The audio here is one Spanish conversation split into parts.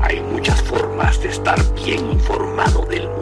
Hay muchas formas de estar bien informado del mundo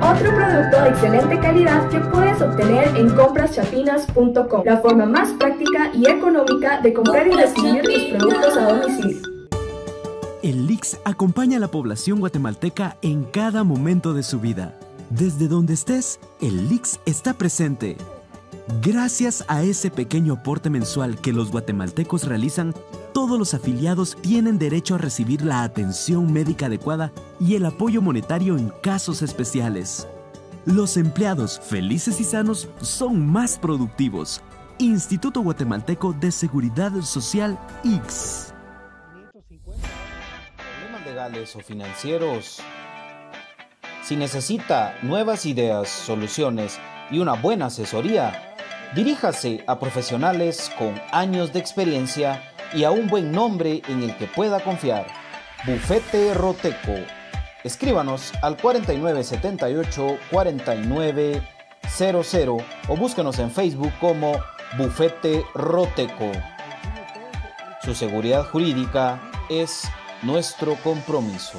Otro producto de excelente calidad que puedes obtener en compraschapinas.com, la forma más práctica y económica de comprar y recibir tus productos a domicilio. El LIX acompaña a la población guatemalteca en cada momento de su vida. Desde donde estés, el LIX está presente. Gracias a ese pequeño aporte mensual que los guatemaltecos realizan, todos los afiliados tienen derecho a recibir la atención médica adecuada y el apoyo monetario en casos especiales. Los empleados felices y sanos son más productivos. Instituto Guatemalteco de Seguridad Social X. problemas legales o financieros. Si necesita nuevas ideas, soluciones y una buena asesoría, diríjase a profesionales con años de experiencia y a un buen nombre en el que pueda confiar. Bufete Roteco. Escríbanos al 4978 4900 o búsquenos en Facebook como Bufete Roteco. Su seguridad jurídica es nuestro compromiso.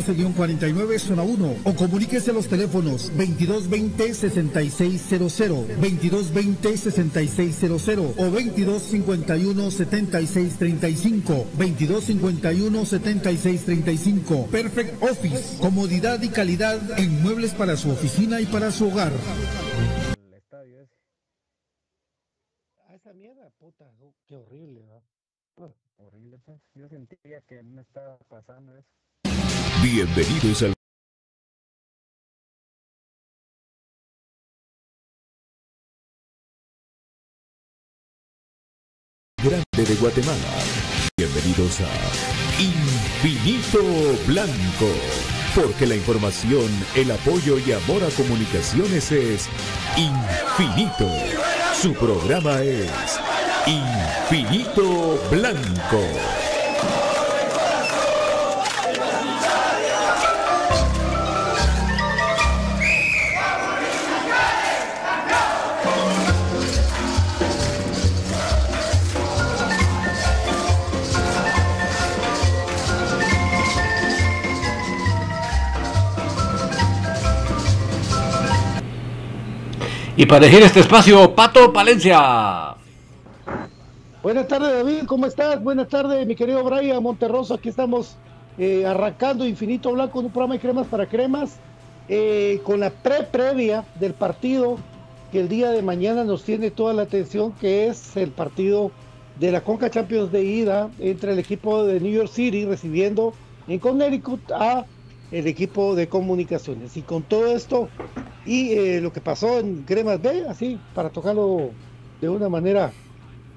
49 zona 1 o comuníquese a los teléfonos 2220-6600, 2220-6600 o 2251-7635, 2251-7635. Perfect Office, comodidad y calidad en muebles para su oficina y para su hogar. el estadio ese. A esa mierda, puta, qué horrible, ¿no? Horrible, pues. Yo sentía que me estaba pasando eso. Bienvenidos al Grande de Guatemala. Bienvenidos a Infinito Blanco. Porque la información, el apoyo y amor a comunicaciones es infinito. Su programa es Infinito Blanco. Para elegir este espacio, Pato Palencia. Buenas tardes, David, ¿cómo estás? Buenas tardes, mi querido Brian Monterroso. Aquí estamos eh, arrancando Infinito Blanco un programa de cremas para cremas, eh, con la pre-previa del partido que el día de mañana nos tiene toda la atención, que es el partido de la Conca Champions de ida entre el equipo de New York City recibiendo en Connecticut a el equipo de comunicaciones. Y con todo esto y eh, lo que pasó en Cremas B, así, para tocarlo de una manera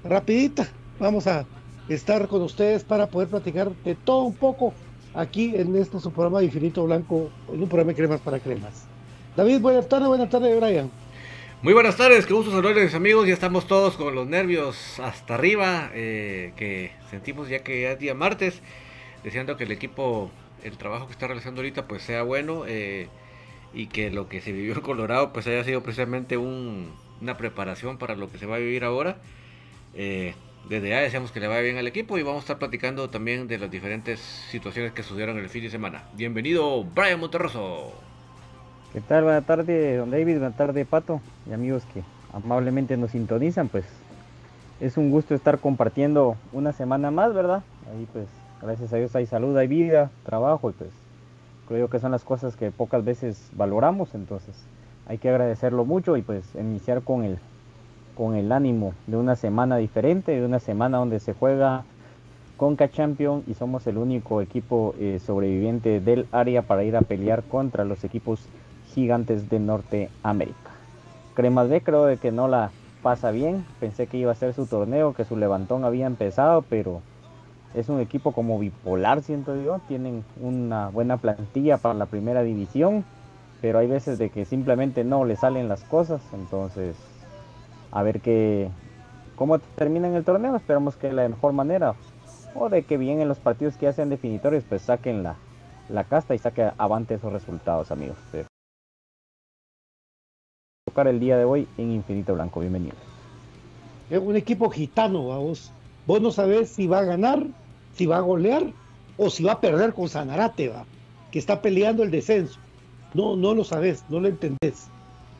rapidita, vamos a estar con ustedes para poder platicar de todo un poco aquí en este su programa de Infinito Blanco, en un programa de cremas para cremas. David, buenas tardes, buenas tardes, Brian. Muy buenas tardes, qué gusto saludarles amigos, ya estamos todos con los nervios hasta arriba, eh, que sentimos ya que es día martes, deseando que el equipo, el trabajo que está realizando ahorita pues sea bueno eh, y que lo que se vivió en Colorado pues haya sido precisamente una preparación para lo que se va a vivir ahora. Eh, desde ya deseamos que le vaya bien al equipo y vamos a estar platicando también de las diferentes situaciones que sucedieron el fin de semana. Bienvenido Brian Monterroso. ¿Qué tal? Buenas tardes, don David. Buenas tardes, Pato. Y amigos que amablemente nos sintonizan, pues es un gusto estar compartiendo una semana más, ¿verdad? Ahí pues, gracias a Dios hay salud, hay vida, trabajo y pues creo que son las cosas que pocas veces valoramos, entonces hay que agradecerlo mucho y pues iniciar con el, con el ánimo de una semana diferente, de una semana donde se juega Conca Champion y somos el único equipo eh, sobreviviente del área para ir a pelear contra los equipos gigantes de Norteamérica. Cremas B creo de que no la pasa bien, pensé que iba a ser su torneo, que su levantón había empezado, pero es un equipo como bipolar, siento yo, tienen una buena plantilla para la primera división, pero hay veces de que simplemente no le salen las cosas, entonces a ver qué cómo terminan el torneo, esperamos que la mejor manera o de que bien en los partidos que hacen definitorios pues saquen la, la casta y saquen avante esos resultados amigos el día de hoy en Infinito Blanco. Bienvenidos. Es un equipo gitano, vos. Vos no sabés si va a ganar, si va a golear o si va a perder con Sanarate, va, que está peleando el descenso. No, no lo sabés, no lo entendés.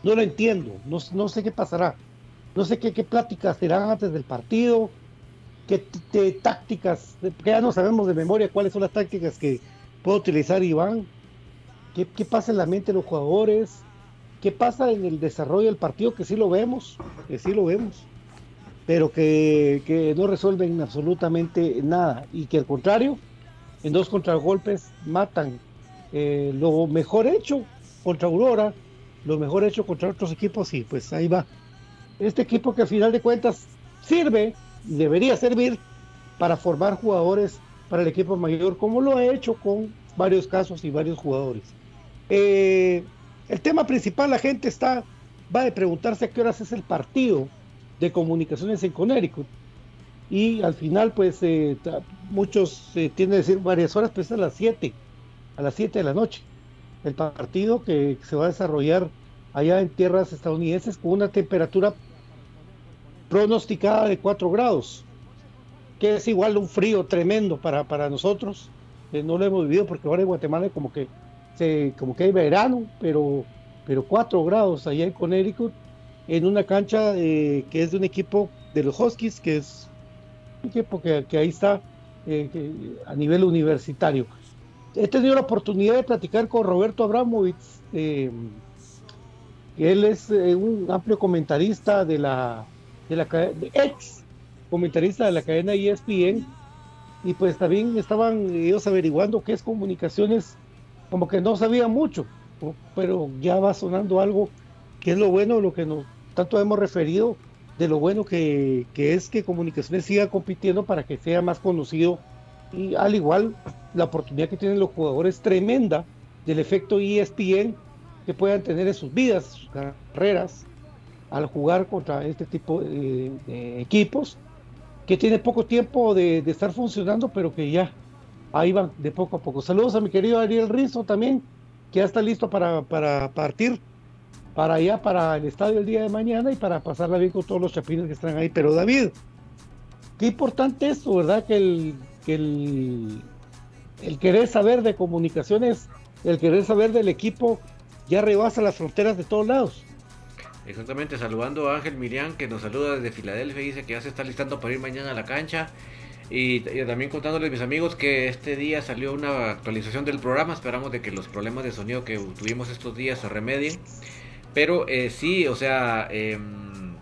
No lo entiendo, no, no sé qué pasará. No sé qué, qué pláticas serán antes del partido, qué tácticas, que ya no sabemos de memoria cuáles son las tácticas que puede utilizar Iván. ¿Qué, qué pasa en la mente de los jugadores? ¿Qué pasa en el desarrollo del partido? Que sí lo vemos, que sí lo vemos, pero que, no resuelven absolutamente nada y que al contrario, en dos contragolpes matan eh, lo mejor hecho contra Aurora, lo mejor hecho contra otros equipos y pues ahí va. Este equipo que al final de cuentas sirve, debería servir para formar jugadores para el equipo mayor, como lo ha hecho con varios casos y varios jugadores. Eh, el tema principal, la gente está, va a preguntarse a qué horas es el partido de comunicaciones en Connecticut. Y al final, pues, eh, muchos eh, tienen que decir varias horas, pues a las 7, a las 7 de la noche. El partido que se va a desarrollar allá en tierras estadounidenses con una temperatura pronosticada de 4 grados, que es igual un frío tremendo para, para nosotros. Eh, no lo hemos vivido porque ahora en Guatemala como que como que hay verano, pero, pero 4 grados allá en Connecticut, en una cancha eh, que es de un equipo de los Huskies, que es un equipo que, ahí está eh, a nivel universitario. He tenido la oportunidad de platicar con Roberto Abramovitz, eh, él es un amplio comentarista de la, de la ex comentarista de la cadena ESPN, y pues también estaban ellos averiguando qué es comunicaciones como que no sabía mucho, pero ya va sonando algo que es lo bueno, lo que nos tanto hemos referido, de lo bueno que, es que Comunicaciones siga compitiendo para que sea más conocido y al igual la oportunidad que tienen los jugadores tremenda del efecto ESPN que puedan tener en sus vidas, sus carreras, al jugar contra este tipo de, equipos que tiene poco tiempo de, de, estar funcionando, pero que ya ahí van, de poco a poco. Saludos a mi querido Ariel Rizo también, que ya está listo para, partir para allá, para el estadio el día de mañana y para pasarla bien con todos los chapines que están ahí. Pero David, qué importante esto, ¿verdad? Que el, que el, el querer saber de comunicaciones, el querer saber del equipo, ya rebasa las fronteras de todos lados. Exactamente, saludando a Ángel Miriam que nos saluda desde Filadelfia, dice que ya se está listando para ir mañana a la cancha. Y, también contándoles mis amigos que este día salió una actualización del programa, esperamos de que los problemas de sonido que tuvimos estos días se remedien. Pero eh, sí, o sea, em,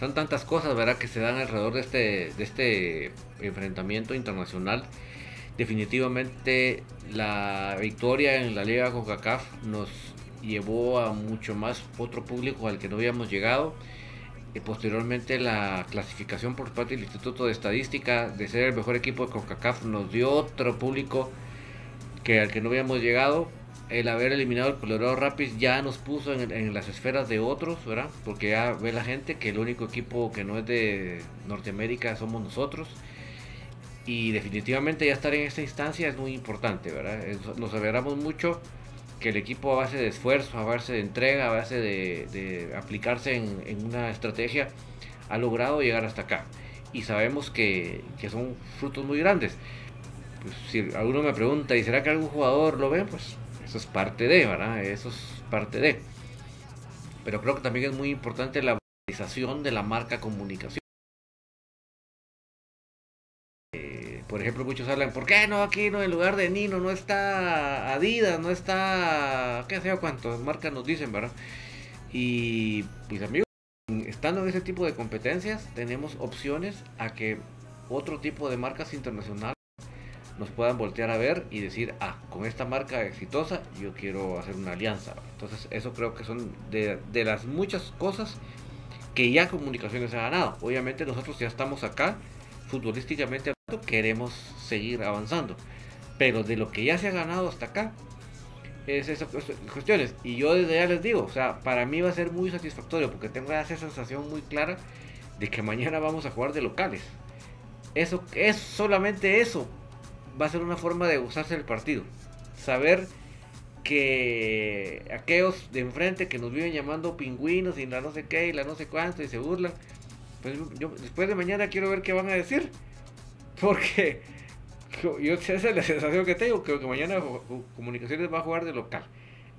son tantas cosas, ¿verdad? Que se dan alrededor de este, de este enfrentamiento internacional. Definitivamente la victoria en la Liga CONCACAF nos llevó a mucho más otro público al que no habíamos llegado. Y posteriormente la clasificación por parte del Instituto de Estadística de ser el mejor equipo de CONCACAF nos dio otro público que al que no habíamos llegado. El haber eliminado el Colorado Rapids ya nos puso en, las esferas de otros, ¿verdad? Porque ya ve la gente que el único equipo que no es de Norteamérica somos nosotros. Y definitivamente ya estar en esta instancia es muy importante, ¿verdad? Nos alegramos mucho que el equipo a base de esfuerzo, a base de entrega, a base de, aplicarse en, una estrategia, ha logrado llegar hasta acá. Y sabemos que, son frutos muy grandes. Pues, si alguno me pregunta, ¿y será que algún jugador lo ve? Pues es parte de, ¿verdad? Eso es parte de. Pero creo que también es muy importante la valorización de la marca comunicación. por ejemplo, muchos hablan, ¿por qué no aquí no en lugar de Nino no está Adidas, no está qué sé yo cuánto marcas nos dicen, ¿verdad? Y pues amigos, estando en ese tipo de competencias, tenemos opciones a que otro tipo de marcas internacionales nos puedan voltear a ver y decir, ah, con esta marca exitosa yo quiero hacer una alianza. Entonces, eso creo que son de, de las muchas cosas que ya comunicaciones ha ganado. Obviamente nosotros ya estamos acá futbolísticamente queremos seguir avanzando. Pero de lo que ya se ha ganado hasta acá, es esas cuestiones. Y yo desde ya les digo, o sea, para mí va a ser muy satisfactorio porque tengo esa sensación muy clara de que mañana vamos a jugar de locales. Eso es solamente eso. Va a ser una forma de gozarse el partido. Saber que aquellos de enfrente que nos viven llamando pingüinos y la no sé qué y la no sé cuánto y se burlan pues yo después de mañana quiero ver qué van a decir. Porque yo esa es la sensación que tengo. Creo que mañana Comunicaciones va a jugar de local.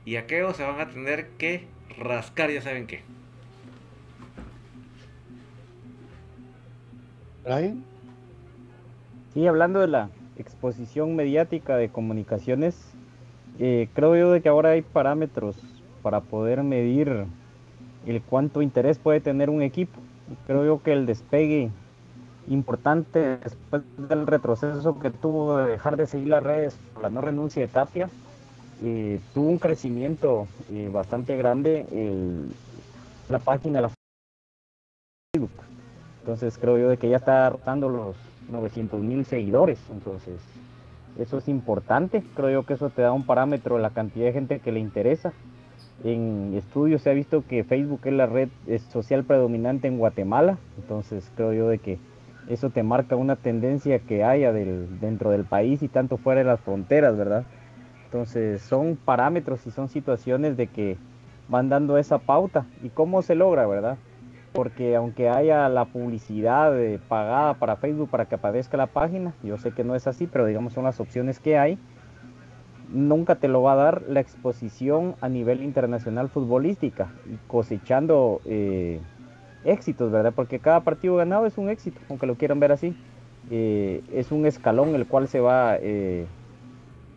Y aquellos se van a tener que rascar, ya saben qué. Brian. Sí, hablando de la exposición mediática de comunicaciones, eh, creo yo de que ahora hay parámetros para poder medir el cuánto interés puede tener un equipo creo yo que el despegue importante después del retroceso que tuvo de dejar de seguir las redes por la no renuncia de Tapia, eh, tuvo un crecimiento eh, bastante grande la página de la Facebook. Entonces creo yo de que ya está rotando los 900 mil seguidores. Entonces eso es importante. Creo yo que eso te da un parámetro la cantidad de gente que le interesa. En estudios se ha visto que Facebook es la red social predominante en Guatemala, entonces creo yo de que eso te marca una tendencia que haya dentro del país y tanto fuera de las fronteras, ¿verdad? Entonces son parámetros y son situaciones de que van dando esa pauta. ¿Y cómo se logra, verdad? Porque aunque haya la publicidad pagada para Facebook para que aparezca la página, yo sé que no es así, pero digamos son las opciones que hay nunca te lo va a dar la exposición a nivel internacional futbolística cosechando eh, éxitos, ¿verdad? Porque cada partido ganado es un éxito, aunque lo quieran ver así. Eh, es un escalón el cual se va, eh,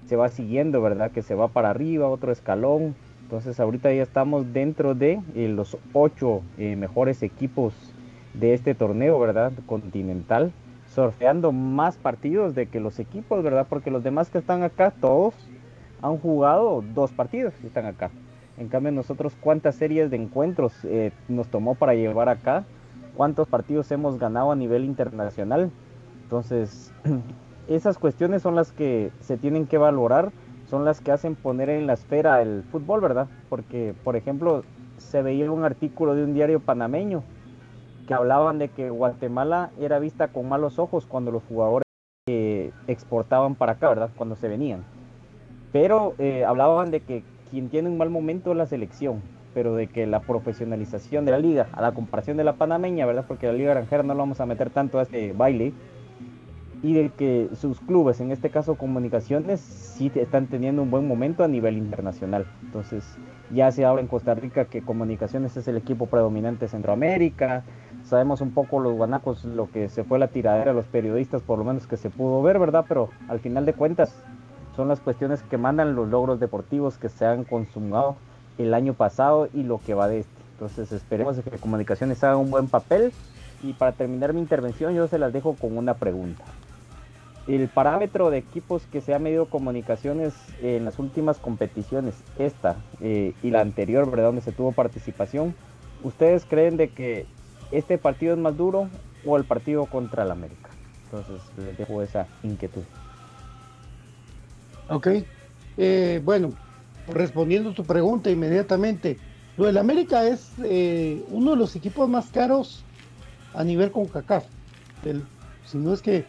se va siguiendo, ¿verdad? Que se va para arriba, otro escalón. Entonces ahorita ya estamos dentro de los ocho mejores equipos de este torneo, ¿verdad? Continental, sorteando más partidos de que los equipos, ¿verdad? Porque los demás que están acá, todos han jugado dos partidos y están acá. En cambio nosotros cuántas series de encuentros eh, nos tomó para llevar acá, cuántos partidos hemos ganado a nivel internacional. Entonces, esas cuestiones son las que se tienen que valorar, son las que hacen poner en la esfera el fútbol, ¿verdad? Porque, por ejemplo, se veía un artículo de un diario panameño que hablaban de que Guatemala era vista con malos ojos cuando los jugadores exportaban para acá, ¿verdad? Cuando se venían. Pero eh, hablaban de que quien tiene un mal momento es la selección, pero de que la profesionalización de la liga, a la comparación de la panameña, ¿verdad? Porque la liga granjera no lo vamos a meter tanto a este baile, y de que sus clubes, en este caso comunicaciones, sí están teniendo un buen momento a nivel internacional. Entonces ya se habla en Costa Rica que comunicaciones es el equipo predominante de Centroamérica. Sabemos un poco los guanacos, lo que se fue la tiradera a los periodistas, por lo menos que se pudo ver, ¿verdad? Pero al final de cuentas son las cuestiones que mandan los logros deportivos que se han consumado el año pasado y lo que va de este. Entonces esperemos que comunicaciones haga un buen papel. Y para terminar mi intervención yo se las dejo con una pregunta el parámetro de equipos que se ha medido comunicaciones en las últimas competiciones, esta eh, y la anterior, ¿verdad? Donde se tuvo participación, ¿ustedes creen de que este partido es más duro o el partido contra el América? Entonces les dejo esa inquietud. Ok, eh, bueno, respondiendo a tu pregunta inmediatamente, lo del América es eh, uno de los equipos más caros a nivel con CACAF. si no es que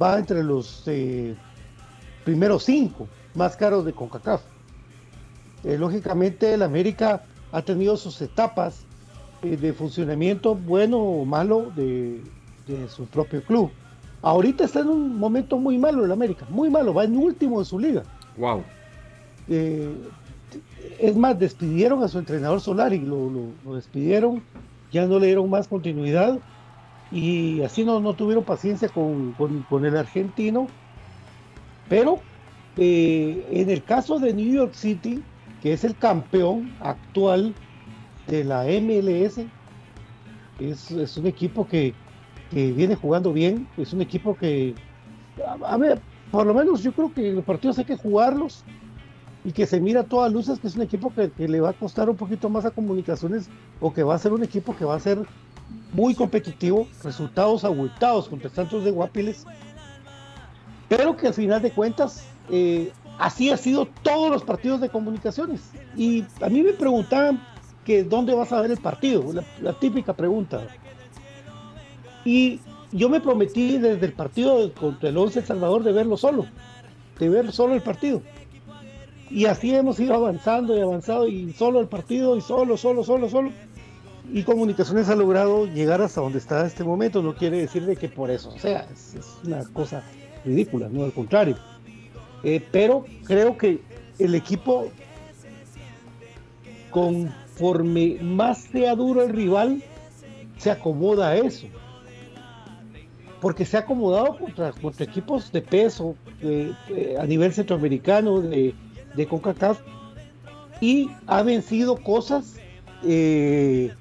va entre los eh, primeros cinco más caros de CONCACAF. Eh, lógicamente el América ha tenido sus etapas eh, de funcionamiento bueno o malo de, su propio club. Ahorita está en un momento muy malo el América, muy malo, va en último de su liga. Wow. es más, despidieron a su entrenador Solari, lo, lo despidieron, ya no le dieron más continuidad y así no, no tuvieron paciencia con, el argentino. Pero eh, en el caso de New York City, que es el campeón actual de la MLS, es, un equipo que, viene jugando bien, es un equipo que, a, ver, por lo menos yo creo que los partidos hay que jugarlos y que se mira a todas luces que es un equipo que, que, le va a costar un poquito más a comunicaciones o que va a ser un equipo que va a ser muy competitivo, resultados abultados contra Santos de Guapiles, pero que al final de cuentas eh, así ha sido todos los partidos de comunicaciones. Y a mí me preguntaban que dónde vas a ver el partido, la, típica pregunta. Y yo me prometí desde el partido contra el 11 Salvador de verlo solo, de ver solo el partido. Y así hemos ido avanzando y avanzando y solo el partido y solo, solo, solo, solo y Comunicaciones ha logrado llegar hasta donde está en este momento. No quiere decir de que por eso sea, es, una cosa ridícula, no al contrario. Eh, pero creo que el equipo, conforme más sea duro el rival, se acomoda a eso. Porque se ha acomodado contra, contra equipos de peso a nivel centroamericano, de, de CONCACAF, y ha vencido cosas eh,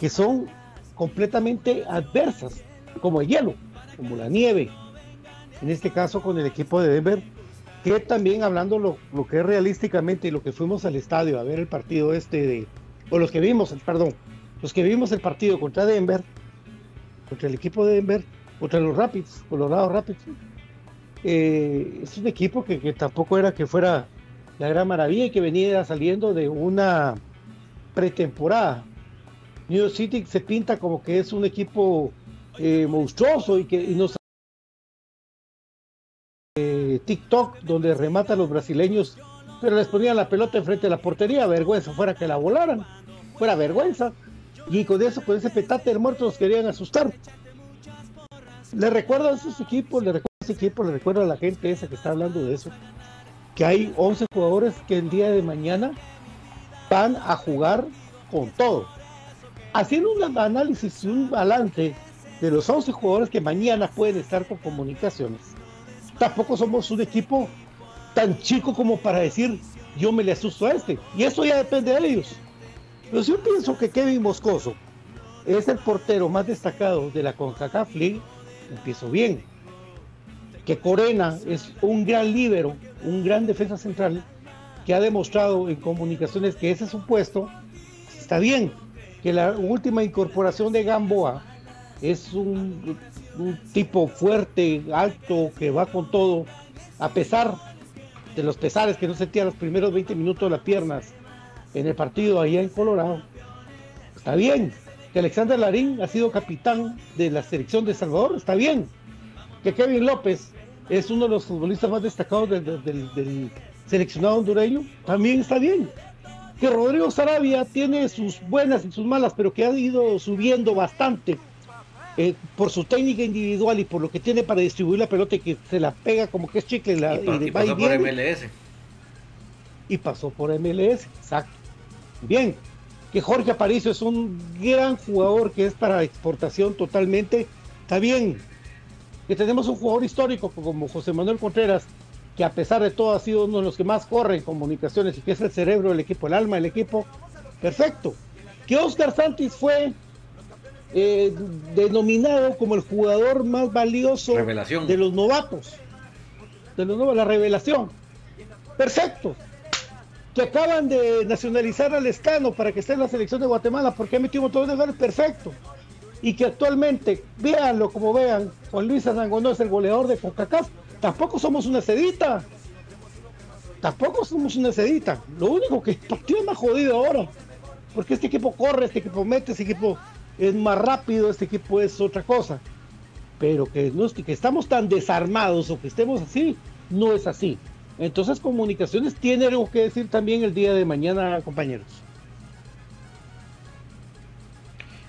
que son completamente adversas, como el hielo, como la nieve, en este caso con el equipo de Denver, que también hablando lo, que es realísticamente lo que fuimos al estadio a ver el partido este de, o los que vimos, perdón, los que vimos el partido contra Denver, contra el equipo de Denver, contra los Rapids, Colorado Rapids, eh, es un equipo que, que tampoco era que fuera la gran maravilla y que venía saliendo de una pretemporada New York City se pinta como que es un equipo eh, monstruoso y que y nos eh, TikTok donde rematan los brasileños, pero les ponían la pelota enfrente de la portería, vergüenza fuera que la volaran, fuera vergüenza. Y con eso, con ese petate de muerto nos querían asustar. Le recuerdo a esos equipos, le recuerdo a ese equipo, le recuerdo a la gente esa que está hablando de eso, que hay 11 jugadores que el día de mañana van a jugar con todo haciendo un análisis y un balance de los 11 jugadores que mañana pueden estar con comunicaciones, tampoco somos un equipo tan chico como para decir yo me le asusto a este. Y eso ya depende de ellos. Pero yo pienso que Kevin Moscoso es el portero más destacado de la CONCACAF League, empiezo bien. Que Corena es un gran líbero, un gran defensa central, que ha demostrado en comunicaciones que ese es su puesto, está bien que la última incorporación de Gamboa es un, tipo fuerte, alto, que va con todo, a pesar de los pesares que no sentía los primeros 20 minutos de las piernas en el partido allá en Colorado. Está bien. Que Alexander Larín ha sido capitán de la selección de Salvador. Está bien. Que Kevin López es uno de los futbolistas más destacados del seleccionado hondureño. También está bien que Rodrigo Sarabia tiene sus buenas y sus malas, pero que ha ido subiendo bastante eh, por su técnica individual y por lo que tiene para distribuir la pelota y que se la pega como que es chicle la, y, pasó por MLS. Y pasó por MLS, exacto. Bien, que Jorge Aparicio es un gran jugador que es para exportación totalmente. Está bien, que tenemos un jugador histórico como José Manuel Contreras, que a pesar de todo ha sido uno de los que más corre en comunicaciones y que es el cerebro del equipo, el alma del equipo. Perfecto. Que Oscar Santis fue eh, denominado como el jugador más valioso de los novatos. De los nuevos, la revelación. Perfecto. Que acaban de nacionalizar al Escano para que esté en la selección de Guatemala porque ha metido un montón de goles. Perfecto y que actualmente, véanlo como vean, Juan Luis Anangonó es el goleador de CONCACAF, tampoco somos una sedita. Tampoco somos una sedita. Lo único que el partido es más jodido ahora. Porque este equipo corre, este equipo mete, este equipo es más rápido, este equipo es otra cosa. Pero que, no, que estamos tan desarmados o que estemos así, no es así. Entonces comunicaciones tiene algo que decir también el día de mañana, compañeros.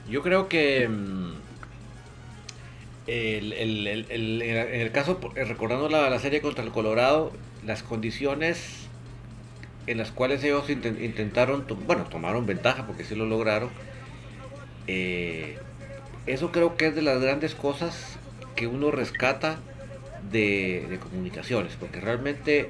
Yo creo que mm, en el caso, recordando la, serie contra el Colorado, las condiciones en las cuales ellos intentaron, bueno, tomaron ventaja porque sí lo lograron, eh, eso creo que es de las grandes cosas que uno rescata de, de comunicaciones, porque realmente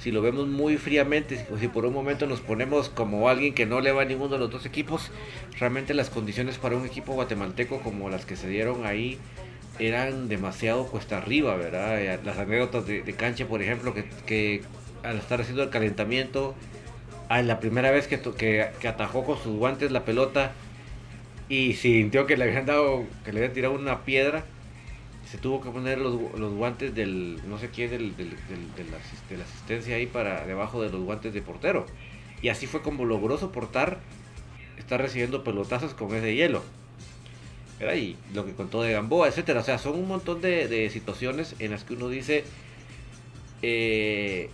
si lo vemos muy fríamente, si por un momento nos ponemos como alguien que no le va a ninguno de los dos equipos, realmente las condiciones para un equipo guatemalteco como las que se dieron ahí eran demasiado cuesta arriba, ¿verdad? Eh, las anécdotas de, cancha, por ejemplo, que, al estar haciendo el calentamiento, a la primera vez que, que, que, atajó con sus guantes la pelota y sintió que le habían dado, que le habían tirado una piedra, se tuvo que poner los, guantes del, no sé quién, del, del, de, la, asistencia ahí para debajo de los guantes de portero. Y así fue como logró soportar estar recibiendo pelotazos con ese hielo. Y lo que contó de Gamboa, etcétera. O sea, son un montón de, situaciones en las que uno dice eh,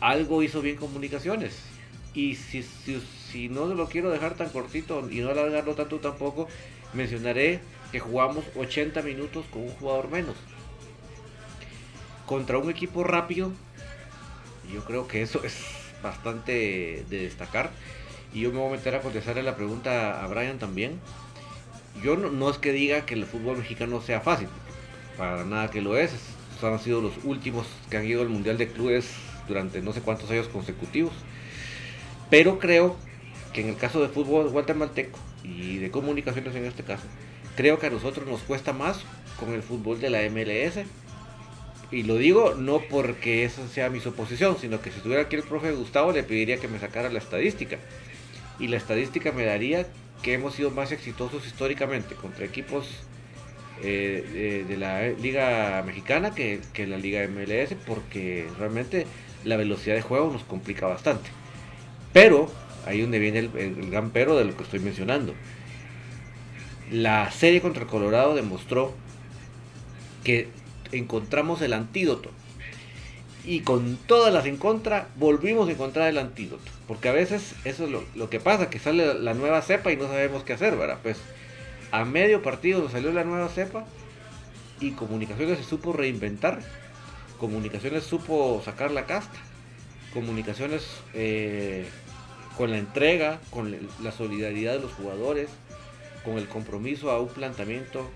algo hizo bien comunicaciones. Y si, si, si no lo quiero dejar tan cortito y no alargarlo tanto tampoco, mencionaré que jugamos 80 minutos con un jugador menos. Contra un equipo rápido, yo creo que eso es bastante de destacar. Y yo me voy a meter a contestarle la pregunta a Brian también. Yo no, es que diga que el fútbol mexicano sea fácil, para nada que lo es. Han sido los últimos que han ido al Mundial de Clubes durante no sé cuántos años consecutivos. Pero creo que en el caso de fútbol guatemalteco y de comunicaciones en este caso, creo que a nosotros nos cuesta más con el fútbol de la MLS. Y lo digo no porque esa sea mi suposición, sino que si estuviera aquí el profe Gustavo le pediría que me sacara la estadística. Y la estadística me daría que hemos sido más exitosos históricamente contra equipos eh, de, la Liga Mexicana que, que, la Liga MLS, porque realmente la velocidad de juego nos complica bastante. Pero, ahí donde viene el, gran pero de lo que estoy mencionando la serie contra Colorado demostró que encontramos el antídoto. Y con todas las en contra, volvimos a encontrar el antídoto. Porque a veces eso es lo, que pasa, que sale la nueva cepa y no sabemos qué hacer, ¿verdad? Pues a medio partido nos salió la nueva cepa y Comunicaciones se supo reinventar. Comunicaciones supo sacar la casta. Comunicaciones eh, con la entrega, con la solidaridad de los jugadores, con el compromiso a un planteamiento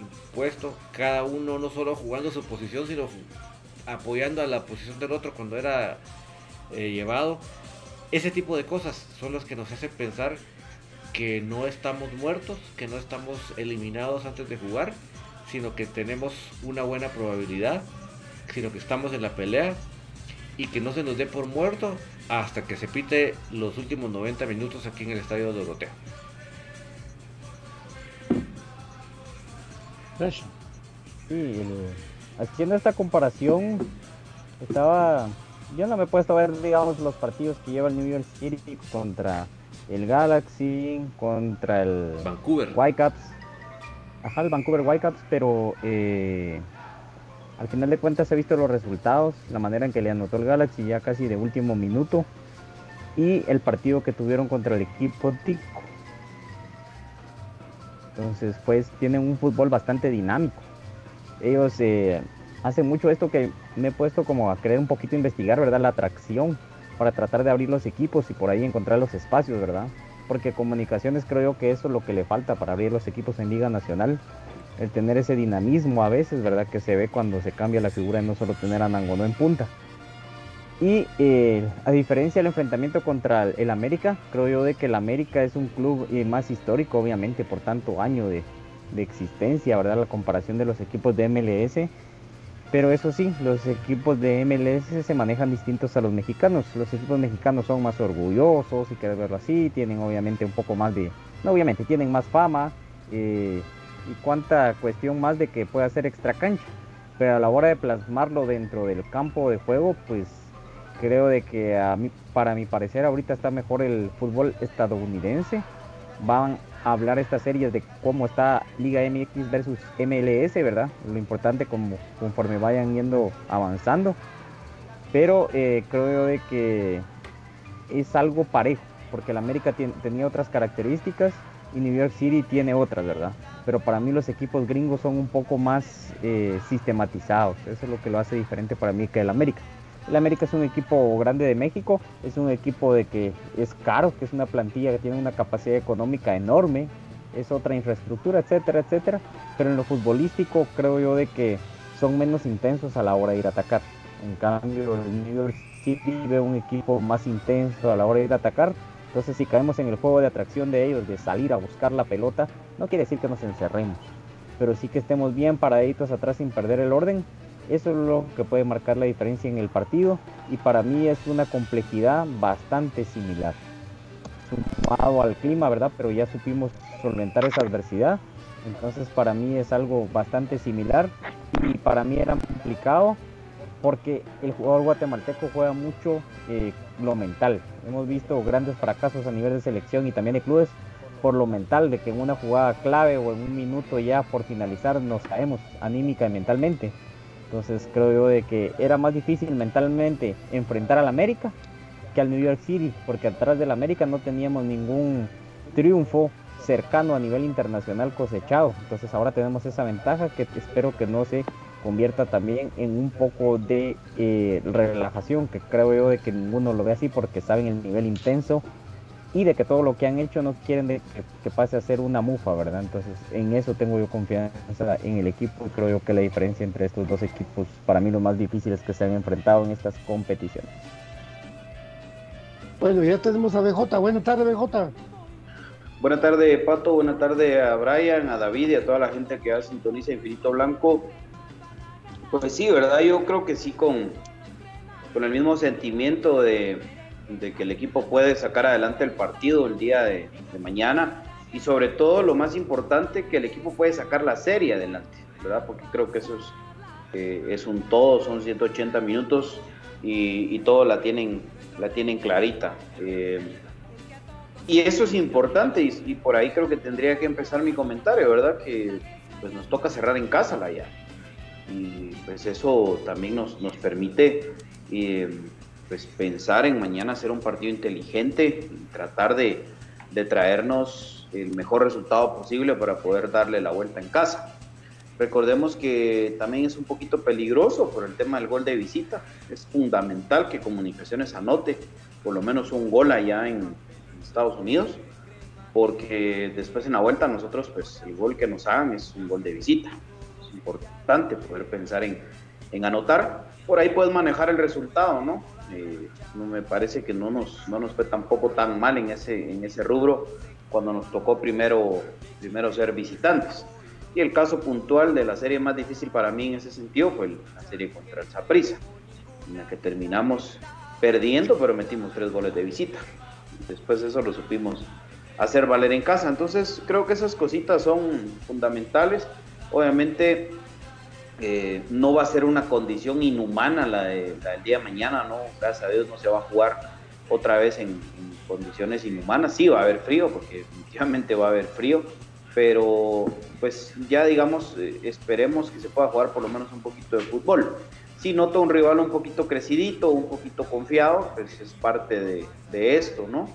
impuesto, cada uno no solo jugando su posición, sino apoyando a la posición del otro cuando era eh, llevado. Ese tipo de cosas son las que nos hacen pensar que no estamos muertos, que no estamos eliminados antes de jugar, sino que tenemos una buena probabilidad, sino que estamos en la pelea y que no se nos dé por muerto hasta que se pite los últimos 90 minutos aquí en el estadio de Doroteo. Sí, haciendo esta comparación, estaba. Yo no me he puesto a ver, digamos, los partidos que lleva el New York City contra el Galaxy, contra el Vancouver Whitecaps. Ajá, el Vancouver Whitecaps, pero eh, al final de cuentas he visto los resultados, la manera en que le anotó el Galaxy ya casi de último minuto y el partido que tuvieron contra el equipo Tico Entonces, pues tienen un fútbol bastante dinámico. Ellos eh, hacen mucho esto que me he puesto como a querer un poquito investigar, ¿verdad? La atracción para tratar de abrir los equipos y por ahí encontrar los espacios, ¿verdad? Porque comunicaciones creo yo que eso es lo que le falta para abrir los equipos en Liga Nacional. El tener ese dinamismo a veces, ¿verdad? Que se ve cuando se cambia la figura y no solo tener a Nangonó en punta. Y eh, a diferencia del enfrentamiento contra el América, creo yo de que el América es un club eh, más histórico, obviamente, por tanto año de, de existencia, ¿verdad? La comparación de los equipos de MLS pero eso sí, los equipos de MLS se manejan distintos a los mexicanos. Los equipos mexicanos son más orgullosos, si quieres verlo así, tienen obviamente un poco más de... No, obviamente, tienen más fama eh, y cuánta cuestión más de que pueda ser extra cancha. Pero a la hora de plasmarlo dentro del campo de juego, pues creo de que a mí, para mi parecer ahorita está mejor el fútbol estadounidense. Van hablar estas series de cómo está Liga MX versus MLS, ¿verdad? Lo importante como conforme vayan yendo avanzando. Pero eh, creo de que es algo parejo, porque el América tenía otras características y New York City tiene otras, ¿verdad? Pero para mí los equipos gringos son un poco más eh, sistematizados. Eso es lo que lo hace diferente para mí que el América. El América es un equipo grande de México, es un equipo de que es caro, que es una plantilla que tiene una capacidad económica enorme, es otra infraestructura, etcétera, etcétera. Pero en lo futbolístico creo yo de que son menos intensos a la hora de ir a atacar. En cambio, el New York City ve un equipo más intenso a la hora de ir a atacar. Entonces, si caemos en el juego de atracción de ellos, de salir a buscar la pelota, no quiere decir que nos encerremos, pero sí que estemos bien paraditos atrás sin perder el orden eso es lo que puede marcar la diferencia en el partido y para mí es una complejidad bastante similar. Sumado al clima, ¿verdad? Pero ya supimos solventar esa adversidad. Entonces para mí es algo bastante similar y para mí era complicado porque el jugador guatemalteco juega mucho eh, lo mental. Hemos visto grandes fracasos a nivel de selección y también de clubes por lo mental, de que en una jugada clave o en un minuto ya por finalizar nos caemos anímica y mentalmente. Entonces creo yo de que era más difícil mentalmente enfrentar al América que al New York City, porque atrás del América no teníamos ningún triunfo cercano a nivel internacional cosechado. Entonces ahora tenemos esa ventaja que espero que no se convierta también en un poco de eh, relajación, que creo yo de que ninguno lo ve así porque saben el nivel intenso y de que todo lo que han hecho no quieren que, pase a ser una mufa, ¿verdad? Entonces en eso tengo yo confianza en el equipo y creo yo que la diferencia entre estos dos equipos para mí lo más difícil es que se han enfrentado en estas competiciones. Bueno, ya tenemos a BJ. Buenas tardes, BJ. Buenas tardes, Pato. Buenas tardes a Brian, a David y a toda la gente que sintoniza Infinito Blanco. Pues sí, ¿verdad? Yo creo que sí con, con el mismo sentimiento de, de que el equipo puede sacar adelante el partido el día de, mañana y sobre todo lo más importante que el equipo puede sacar la serie adelante, ¿verdad? Porque creo que eso es, eh, un todo, son 180 minutos y, todo la tienen, la tienen clarita. Eh, y eso es importante y, por ahí creo que tendría que empezar mi comentario, ¿verdad? Que pues nos toca cerrar en casa la ya. Y pues eso también nos, nos permite eh, pues pensar en mañana hacer un partido inteligente tratar de, traernos el mejor resultado posible para poder darle la vuelta en casa. Recordemos que también es un poquito peligroso por el tema del gol de visita. Es fundamental que Comunicaciones anote por lo menos un gol allá en Estados Unidos, porque después en la vuelta nosotros, pues el gol que nos hagan es un gol de visita. Es importante poder pensar en, en anotar. Por ahí puedes manejar el resultado, ¿no? Eh, no me parece que no nos, no nos fue tampoco tan mal en ese, en ese rubro cuando nos tocó primero, primero ser visitantes. Y el caso puntual de la serie más difícil para mí en ese sentido fue la serie contra el Zaprisa, en la que terminamos perdiendo, pero metimos tres goles de visita. Después eso lo supimos hacer valer en casa. Entonces creo que esas cositas son fundamentales. Obviamente eh, no va a ser una condición inhumana la, del día de mañana, ¿no? Gracias a Dios no se va a jugar otra vez en, condiciones inhumanas. Sí, va a haber frío, porque definitivamente va a haber frío, pero pues ya digamos, eh, esperemos que se pueda jugar por lo menos un poquito de fútbol. Si noto un rival un poquito crecidito, un poquito confiado, pues es parte de, esto, ¿no?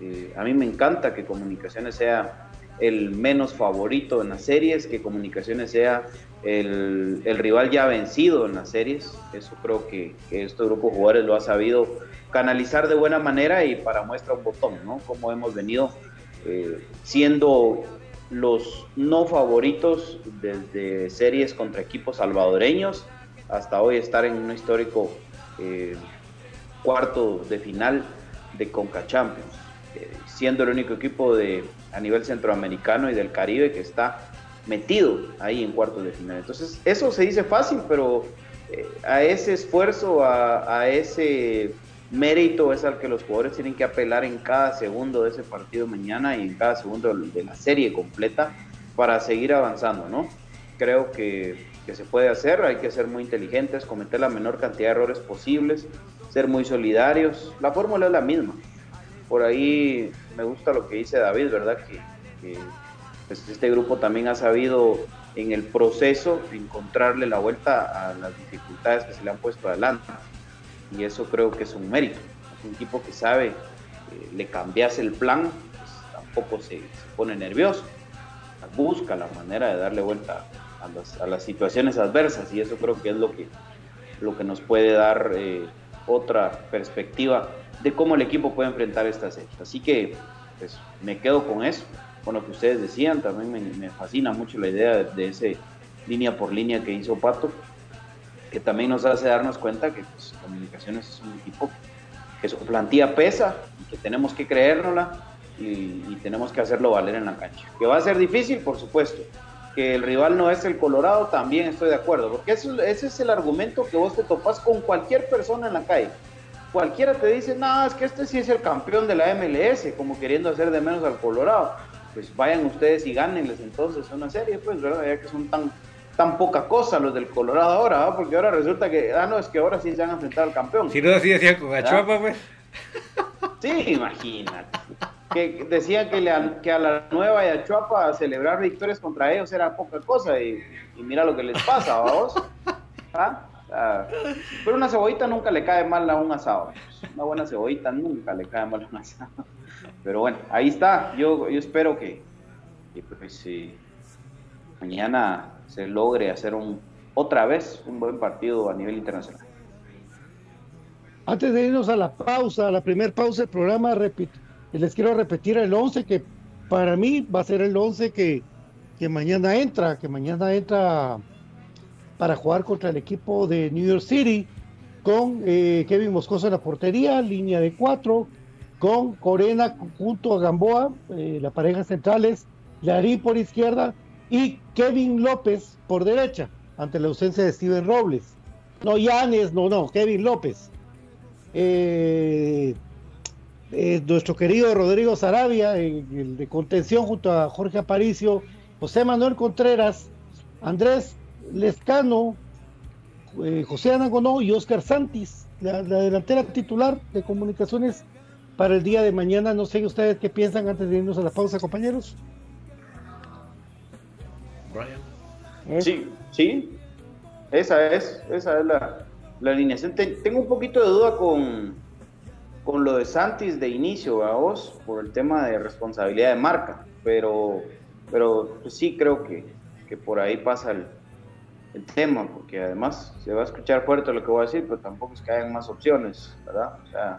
Eh, a mí me encanta que Comunicaciones sea el menos favorito en las series, que Comunicaciones sea el, rival ya vencido en las series. Eso creo que, que este grupo de jugadores lo ha sabido canalizar de buena manera y para muestra un botón, ¿no? Como hemos venido eh, siendo los no favoritos desde series contra equipos salvadoreños hasta hoy estar en un histórico eh, cuarto de final de Conca Champions, eh, siendo el único equipo de, a nivel centroamericano y del Caribe que está metido ahí en cuartos de final. Entonces, eso se dice fácil, pero a ese esfuerzo, a, a ese mérito es al que los jugadores tienen que apelar en cada segundo de ese partido mañana y en cada segundo de la serie completa para seguir avanzando, ¿no? Creo que, se puede hacer, hay que ser muy inteligentes, cometer la menor cantidad de errores posibles, ser muy solidarios, la fórmula es la misma. Por ahí me gusta lo que dice David, ¿verdad? Que, pues, este grupo también ha sabido en el proceso encontrarle la vuelta a las dificultades que se le han puesto adelante y eso creo que es un mérito. Es un equipo que sabe, que le cambias el plan, pues tampoco se, pone nervioso, busca la manera de darle vuelta a las, situaciones adversas y eso creo que es lo que, lo que nos puede dar eh, otra perspectiva de cómo el equipo puede enfrentar esta serie. Así que pues, me quedo con eso, con lo que ustedes decían, también me, fascina mucho la idea de, de ese línea por línea que hizo Pato que también nos hace darnos cuenta que pues, Comunicaciones es un equipo que su plantilla pesa y que tenemos que creérnosla y, tenemos que hacerlo valer en la cancha. Que va a ser difícil, por supuesto. Que el rival no es el Colorado, también estoy de acuerdo, porque ese es el argumento que vos te topas con cualquier persona en la calle. Cualquiera te dice, no, es que este sí es el campeón de la MLS, como queriendo hacer de menos al Colorado. Pues vayan ustedes y gánenles entonces una serie, pues, ¿verdad? Ya que son tan tan poca cosa los del Colorado ahora, porque ahora resulta que, ah, no, es que ahora sí se han enfrentado al campeón. Si no, así decían con Achuapa, pues. Sí, imagínate. Que decían que, que a la nueva y Achuapa celebrar victorias contra ellos era poca cosa y, mira lo que les pasa, vamos. ¿Ah? Pero una cebollita nunca le cae mal a un asado. Una buena cebollita nunca le cae mal a un asado. Pero bueno, ahí está. Yo, yo espero que, que pues, mañana se logre hacer un otra vez un buen partido a nivel internacional. Antes de irnos a la pausa, a la primera pausa del programa, les quiero repetir el 11 que para mí va a ser el 11 que, que mañana entra, que mañana entra para jugar contra el equipo de New York City con eh, Kevin Moscoso en la portería, línea de cuatro, con Corena junto a Gamboa, eh, la pareja centrales, Larí por izquierda, y Kevin López por derecha, ante la ausencia de Steven Robles. No, Yanes, no, no, Kevin López. Eh, eh, nuestro querido Rodrigo Sarabia, el de contención junto a Jorge Aparicio, José Manuel Contreras, Andrés Lescano, eh, José Anagonó y Oscar Santis, la, delantera titular de comunicaciones para el día de mañana. No sé ustedes qué piensan antes de irnos a la pausa, compañeros. Sí, sí. Esa es, esa es la, la alineación. tengo un poquito de duda con, con lo de Santis de inicio, a vos, por el tema de responsabilidad de marca, pero, pero pues sí creo que, que por ahí pasa el, el, tema, porque además se va a escuchar fuerte lo que voy a decir, pero tampoco es que hayan más opciones, ¿verdad? O sea,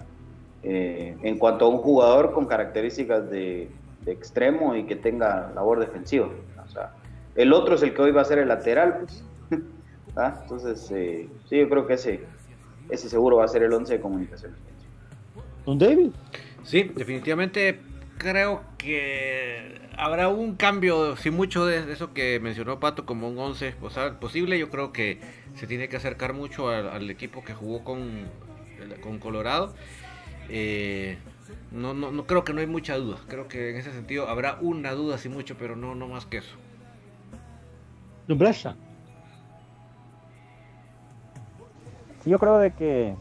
eh, en cuanto a un jugador con características de, de extremo y que tenga labor defensiva, o sea, el otro es el que hoy va a ser el lateral, pues. ¿Ah? Entonces, eh, sí, yo creo que ese, ese seguro va a ser el 11 de comunicaciones. ¿Don David? Sí, definitivamente creo que habrá un cambio, sin mucho de eso que mencionó Pato como un 11 posible. Yo creo que se tiene que acercar mucho al, equipo que jugó con, con Colorado. Eh, no, no, no creo que no hay mucha duda. Creo que en ese sentido habrá una duda, sin mucho, pero no, no más que eso. Sí, yo creo de que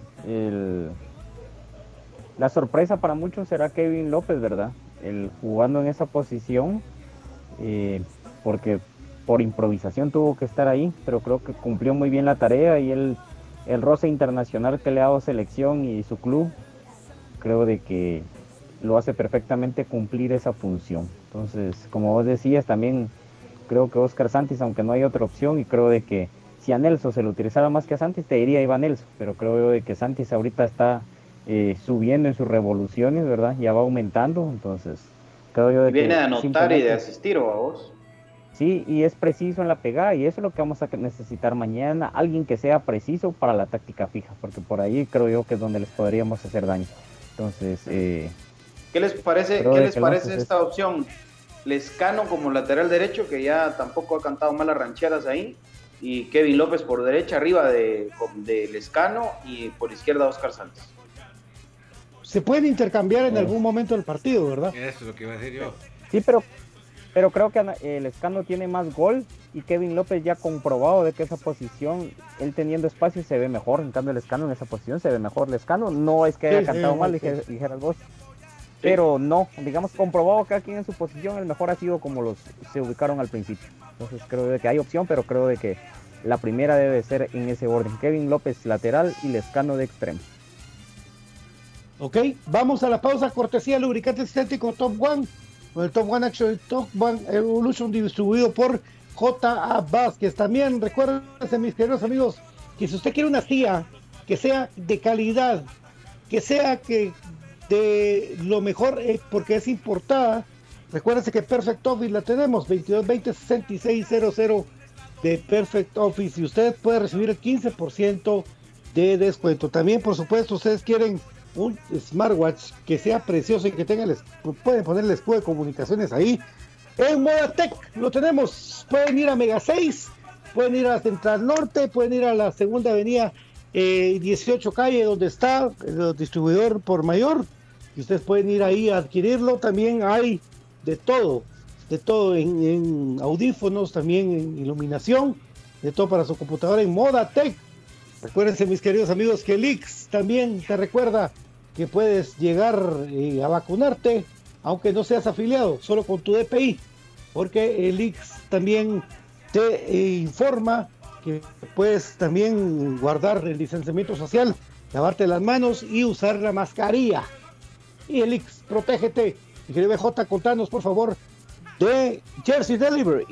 la sorpresa para muchos será Kevin López, ¿verdad? El jugando en esa posición, eh, porque por improvisación tuvo que estar ahí, pero creo que cumplió muy bien la tarea y el, el roce internacional que le ha dado selección y su club, creo de que lo hace perfectamente cumplir esa función. Entonces, como vos decías, también creo que Oscar Santis, aunque no hay otra opción, y creo de que si a Nelson se lo utilizaba más que a Santis, te diría Iván Nelson, pero creo de que Santis ahorita está eh, subiendo en sus revoluciones, ¿verdad? Ya va aumentando, entonces creo yo de Viene de anotar y de asistir, ¿o a vos? Sí, y es preciso en la pegada, y eso es lo que vamos a necesitar mañana, alguien que sea preciso para la táctica fija, porque por ahí creo yo que es donde les podríamos hacer daño. Entonces, eh, ¿qué les parece, ¿qué les parece esta opción? Lescano como lateral derecho, que ya tampoco ha cantado malas rancheras ahí, y Kevin López por derecha, arriba de, de Lescano, y por izquierda Oscar Santos se pueden intercambiar en algún momento del partido, ¿verdad? Eso es lo que iba a decir yo. Sí, pero, pero creo que el Escano tiene más gol y Kevin López ya comprobado de que esa posición, él teniendo espacio se ve mejor, en cambio el Escano en esa posición se ve mejor. El Escano no es que haya cantado mal, dijera, vos, pero no, digamos comprobado que aquí en su posición el mejor ha sido como los se ubicaron al principio. Entonces creo de que hay opción, pero creo de que la primera debe ser en ese orden. Kevin López lateral y Lescano de extremo. Ok, vamos a la pausa. Cortesía lubricante sintético Top One. Con el Top One Action Top One Evolution distribuido por J.A. Vázquez. También recuérdense, mis queridos amigos, que si usted quiere una silla que sea de calidad, que sea que de lo mejor, eh, porque es importada, recuérdense que Perfect Office la tenemos, 2220 6600 de Perfect Office y usted puede recibir el 15% de descuento. También, por supuesto, ustedes quieren un smartwatch que sea precioso y que tenga, les, pueden poner el escudo de comunicaciones ahí. En Modatec lo tenemos. Pueden ir a Mega 6, pueden ir a Central Norte, pueden ir a la segunda avenida 18 eh, calle donde está el distribuidor por mayor. Y ustedes pueden ir ahí a adquirirlo. También hay de todo, de todo en, audífonos, también en iluminación, de todo para su computadora en Modatec. Recuérdense, mis queridos amigos, que el también te recuerda que puedes llegar eh, a vacunarte, aunque no seas afiliado, solo con tu DPI, porque el IX también te eh, informa que puedes también guardar el licenciamiento social, lavarte las manos y usar la mascarilla. Y el IX, protégete. Y BJ, contanos por favor de Jersey Delivery.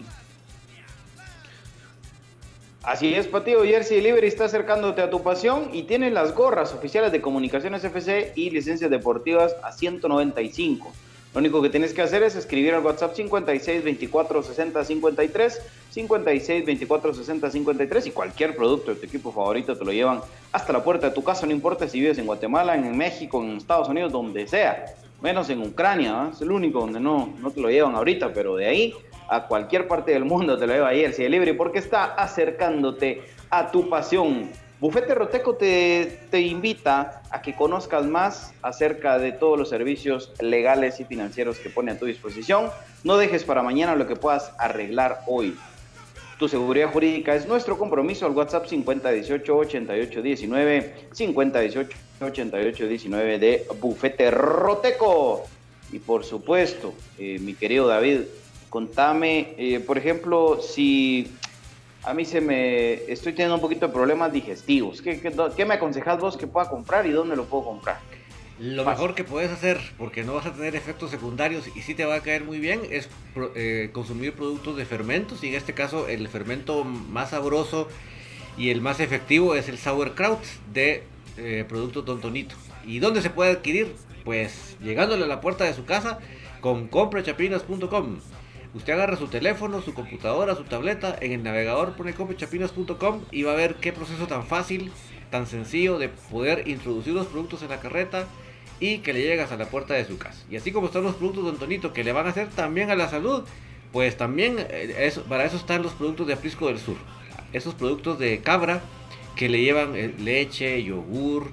Así es, Patio. Jersey Delivery está acercándote a tu pasión y tiene las gorras oficiales de Comunicaciones FC y licencias deportivas a 195. Lo único que tienes que hacer es escribir al WhatsApp 56 24 60 53, 56 24 60 53 y cualquier producto de tu equipo favorito te lo llevan hasta la puerta de tu casa, no importa si vives en Guatemala, en México, en Estados Unidos, donde sea, menos en Ucrania, es el único donde no, no te lo llevan ahorita, pero de ahí a cualquier parte del mundo te lo lleva ayer, si libre, porque está acercándote a tu pasión. Bufete Roteco te, te invita a que conozcas más acerca de todos los servicios legales y financieros que pone a tu disposición. No dejes para mañana lo que puedas arreglar hoy. Tu seguridad jurídica es nuestro compromiso al WhatsApp 5018 8819 5018 8819 de Bufete Roteco. Y por supuesto, eh, mi querido David, Contame, eh, por ejemplo, si a mí se me estoy teniendo un poquito de problemas digestivos, ¿qué, qué, me aconsejas vos que pueda comprar y dónde lo puedo comprar? Lo mejor que puedes hacer, porque no vas a tener efectos secundarios y sí te va a caer muy bien, es eh, consumir productos de fermentos y en este caso el fermento más sabroso y el más efectivo es el sauerkraut de eh, Productos Don Tonito. ¿Y dónde se puede adquirir? Pues llegándole a la puerta de su casa con comprachapinas.com. Usted agarra su teléfono, su computadora, su tableta, en el navegador pone compechapinos.com y va a ver qué proceso tan fácil, tan sencillo de poder introducir los productos en la carreta y que le llegas a la puerta de su casa. Y así como están los productos de Antonito que le van a hacer también a la salud, pues también eh, para eso están los productos de Aprisco del Sur. Esos productos de cabra que le llevan eh, leche, yogur,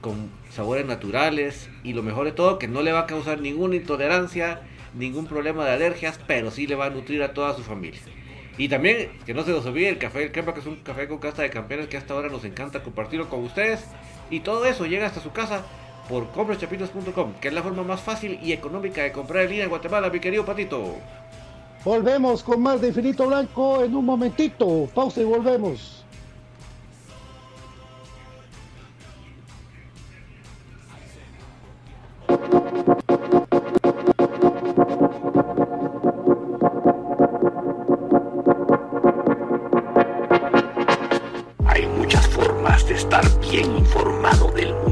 con sabores naturales y lo mejor de todo que no le va a causar ninguna intolerancia ningún problema de alergias, pero sí le va a nutrir a toda su familia. Y también, que no se nos olvide el café del Crema, que es un café con casta de campeones que hasta ahora nos encanta compartirlo con ustedes. Y todo eso llega hasta su casa por comprachapitos.com, que es la forma más fácil y económica de comprar en línea en Guatemala, mi querido Patito. Volvemos con más de Infinito Blanco en un momentito. Pausa y volvemos. bien informado del mundo.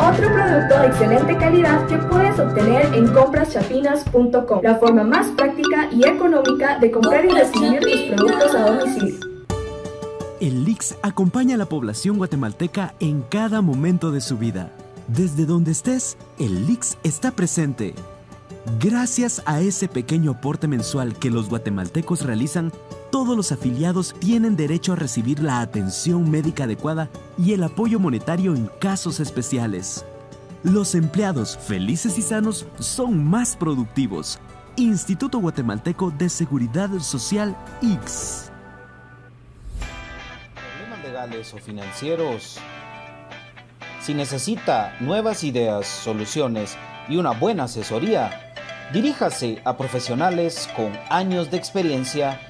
Otro producto de excelente calidad que puedes obtener en compraschapinas.com, la forma más práctica y económica de comprar y recibir tus productos a domicilio. El LIX acompaña a la población guatemalteca en cada momento de su vida. Desde donde estés, el LIX está presente. Gracias a ese pequeño aporte mensual que los guatemaltecos realizan, todos los afiliados tienen derecho a recibir la atención médica adecuada y el apoyo monetario en casos especiales. Los empleados felices y sanos son más productivos. Instituto Guatemalteco de Seguridad Social X. Problemas legales o financieros. Si necesita nuevas ideas, soluciones y una buena asesoría, diríjase a profesionales con años de experiencia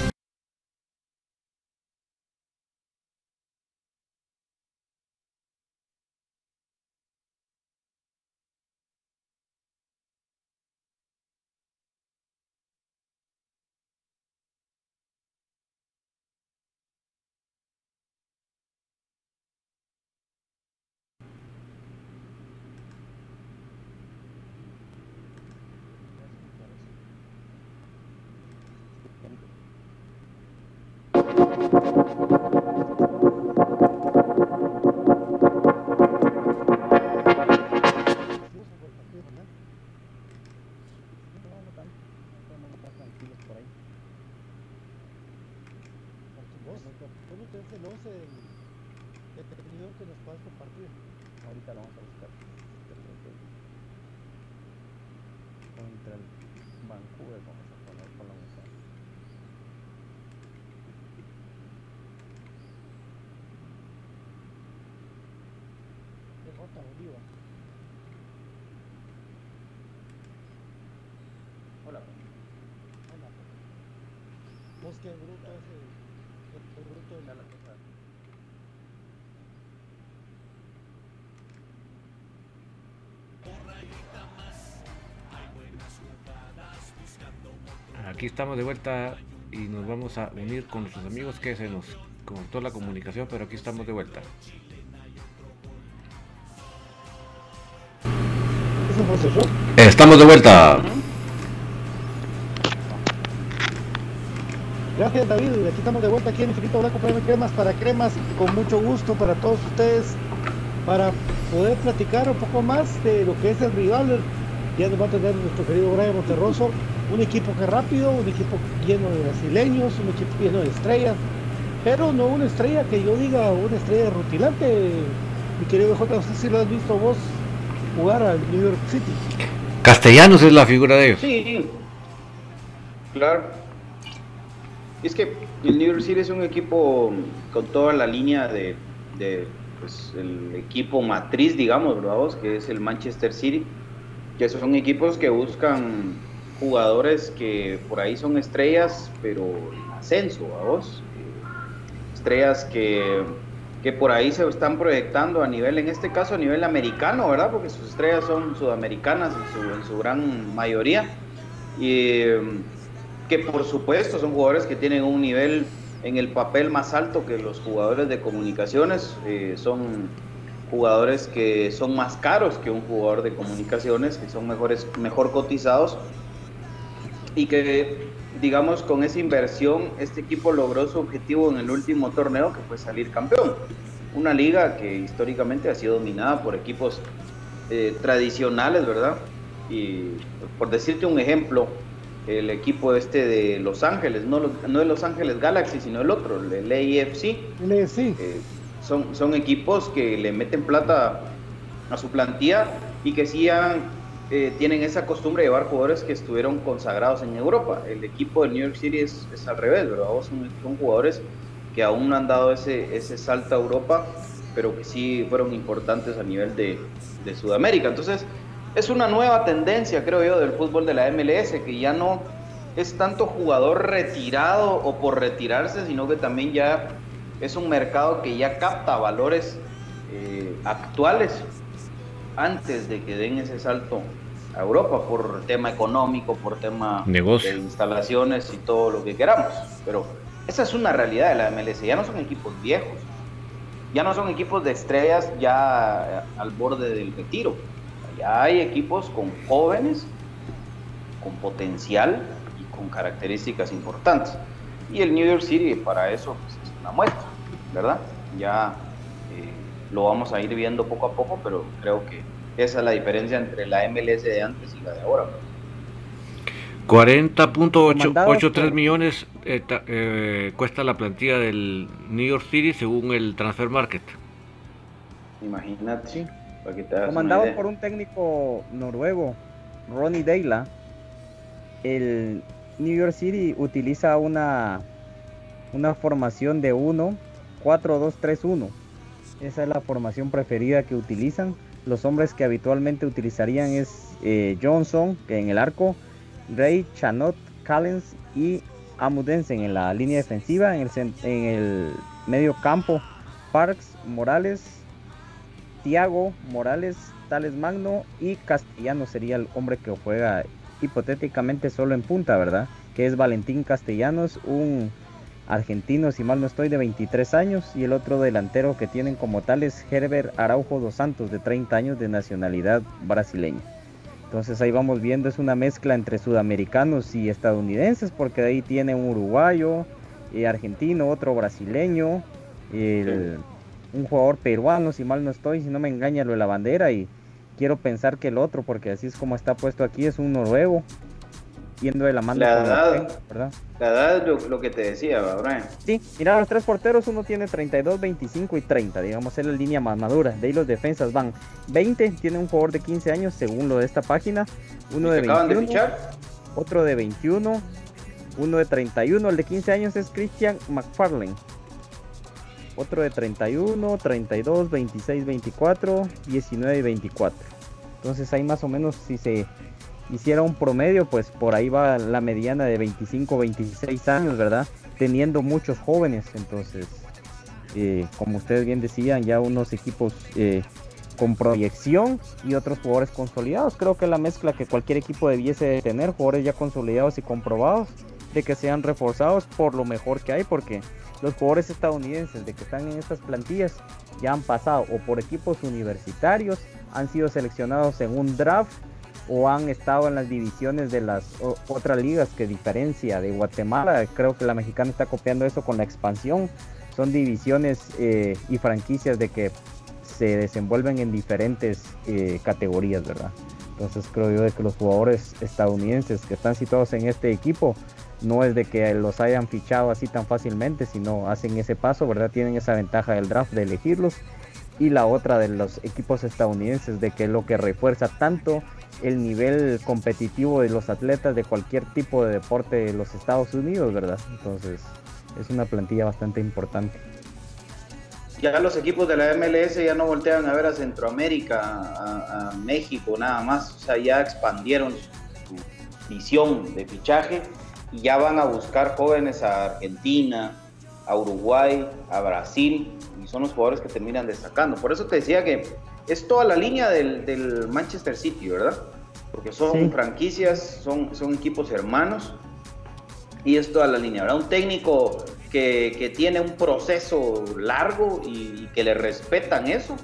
Aquí estamos de vuelta y nos vamos a unir con nuestros amigos que se nos cortó la comunicación, pero aquí estamos de vuelta. Estamos de vuelta. Gracias David, y aquí estamos de vuelta aquí en Infinito Blanco Premio Cremas para Cremas, con mucho gusto para todos ustedes, para poder platicar un poco más de lo que es el rival. Ya nos va a tener nuestro querido Brian Monterroso, un equipo que es rápido, un equipo lleno de brasileños, un equipo lleno de estrellas, pero no una estrella que yo diga una estrella rutilante. Mi querido J, no sé si lo has visto vos jugar al New York City. Castellanos es la figura de ellos. Sí, claro. Es que el New York City es un equipo con toda la línea de, de, pues, el equipo matriz, digamos, ¿verdad? Que es el Manchester City, que son equipos que buscan jugadores que por ahí son estrellas, pero en ascenso, ¿a vos? Estrellas que, que por ahí se están proyectando a nivel, en este caso a nivel americano, ¿verdad? Porque sus estrellas son sudamericanas en su, en su gran mayoría. Y que por supuesto son jugadores que tienen un nivel en el papel más alto que los jugadores de comunicaciones, eh, son jugadores que son más caros que un jugador de comunicaciones, que son mejores, mejor cotizados y que digamos con esa inversión este equipo logró su objetivo en el último torneo que fue salir campeón. Una liga que históricamente ha sido dominada por equipos eh, tradicionales, ¿verdad? Y por decirte un ejemplo, el equipo este de Los Ángeles, no, no de Los Ángeles Galaxy, sino el otro, el LAFC. Eh, son, son equipos que le meten plata a su plantilla y que sí han, eh, tienen esa costumbre de llevar jugadores que estuvieron consagrados en Europa. El equipo de New York City es, al revés, ¿verdad? Son, son, jugadores que aún no han dado ese, ese salto a Europa, pero que sí fueron importantes a nivel de, de Sudamérica. Entonces, es una nueva tendencia, creo yo, del fútbol de la MLS, que ya no es tanto jugador retirado o por retirarse, sino que también ya es un mercado que ya capta valores eh, actuales antes de que den ese salto a Europa por tema económico, por tema Negocio. de instalaciones y todo lo que queramos. Pero esa es una realidad de la MLS, ya no son equipos viejos, ya no son equipos de estrellas ya al borde del retiro ya hay equipos con jóvenes, con potencial y con características importantes. Y el New York City para eso pues, es una muestra, ¿verdad? Ya eh, lo vamos a ir viendo poco a poco, pero creo que esa es la diferencia entre la MLS de antes y la de ahora. 40.83 millones eh, eh, cuesta la plantilla del New York City según el Transfer Market. Imagínate, sí. Comandado por un técnico noruego, Ronnie Deila, el New York City utiliza una, una formación de 1, 4, 2, 3, 1. Esa es la formación preferida que utilizan. Los hombres que habitualmente utilizarían es eh, Johnson, que en el arco, Ray, Chanot, Callens y Amudensen en la línea defensiva. En el, en el medio campo, Parks, Morales, Tiago Morales, Tales Magno y Castellano sería el hombre que juega hipotéticamente solo en punta, ¿verdad? Que es Valentín Castellanos, un argentino, si mal no estoy, de 23 años, y el otro delantero que tienen como tal es Herbert Araujo dos Santos, de 30 años, de nacionalidad brasileña. Entonces ahí vamos viendo, es una mezcla entre sudamericanos y estadounidenses, porque de ahí tiene un uruguayo, eh, argentino, otro brasileño, el, un jugador peruano, si mal no estoy, si no me engaña lo de la bandera y quiero pensar que el otro, porque así es como está puesto aquí, es un noruego, yendo de la mano la edad, ¿verdad? La edad es lo, que te decía, Brian. Sí, mira, los tres porteros, uno tiene 32, 25 y 30, digamos, es la línea más madura. De ahí los defensas van 20, tiene un jugador de 15 años, según lo de esta página, uno de 21, de otro de 21, uno de 31, el de 15 años es Christian McFarlane otro de 31, 32, 26, 24, 19 y 24. Entonces ahí más o menos si se hiciera un promedio, pues por ahí va la mediana de 25, 26 años, ¿verdad? Teniendo muchos jóvenes, entonces, eh, como ustedes bien decían, ya unos equipos eh, con proyección y otros jugadores consolidados. Creo que la mezcla que cualquier equipo debiese tener, jugadores ya consolidados y comprobados, de que sean reforzados por lo mejor que hay, porque los jugadores estadounidenses de que están en estas plantillas ya han pasado o por equipos universitarios, han sido seleccionados en un draft o han estado en las divisiones de las otras ligas que diferencia de Guatemala. Creo que la mexicana está copiando eso con la expansión. Son divisiones eh, y franquicias de que se desenvuelven en diferentes eh, categorías, ¿verdad? Entonces creo yo de que los jugadores estadounidenses que están situados en este equipo no es de que los hayan fichado así tan fácilmente, sino hacen ese paso, ¿verdad? Tienen esa ventaja del draft de elegirlos. Y la otra de los equipos estadounidenses, de que lo que refuerza tanto el nivel competitivo de los atletas de cualquier tipo de deporte de los Estados Unidos, ¿verdad? Entonces es una plantilla bastante importante ya los equipos de la MLS ya no voltean a ver a Centroamérica, a, México, nada más. O sea, ya expandieron su visión de fichaje y ya van a buscar jóvenes a Argentina, a Uruguay, a Brasil, y son los jugadores que terminan destacando. Por eso te decía que es toda la línea del, Manchester City, ¿verdad? Porque son franquicias, son, son equipos hermanos, y es toda la línea, ¿verdad? Un técnico que, tiene un proceso largo y, que le respetan eso,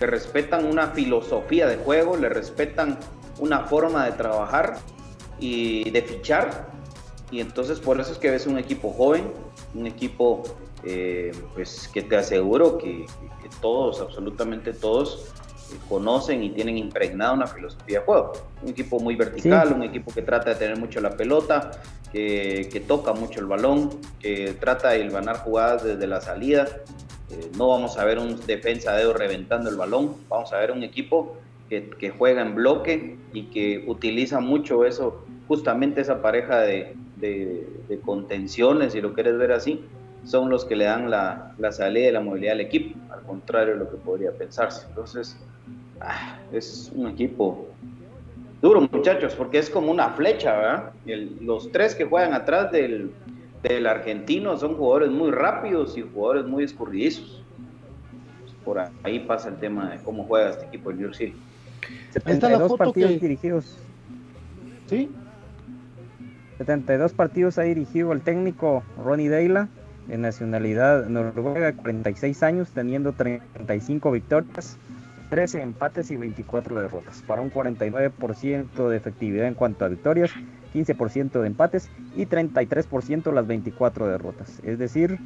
le respetan una filosofía de juego, le respetan una forma de trabajar y de fichar. Y entonces por eso es que ves un equipo joven, un equipo eh, pues que te aseguro que, todos, absolutamente todos, eh, conocen y tienen impregnada una filosofía de juego. Un equipo muy vertical, un equipo que trata de tener mucho la pelota, que, toca mucho el balón, que trata de ganar jugadas desde la salida. Eh, no vamos a ver un defensa dedo reventando el balón, vamos a ver un equipo que, juega en bloque y que utiliza mucho eso, justamente esa pareja de, contenciones, si lo quieres ver así, son los que le dan la, salida y la movilidad al equipo, al contrario de lo que podría pensarse. Entonces, ah, es un equipo duro, muchachos, porque es como una flecha, ¿verdad? los tres que juegan atrás del, argentino son jugadores muy rápidos y jugadores muy escurridizos. Por ahí pasa el tema de cómo juega este equipo del New York City. 72 partidos dirigidos. ¿Sí? 72 partidos ha dirigido el técnico Ronnie Deila, de nacionalidad noruega, 46 años, teniendo 35 victorias, 13 empates y 24 derrotas, para un 49% de efectividad en cuanto a victorias, 15% de empates y 33% las 24 derrotas. Es decir,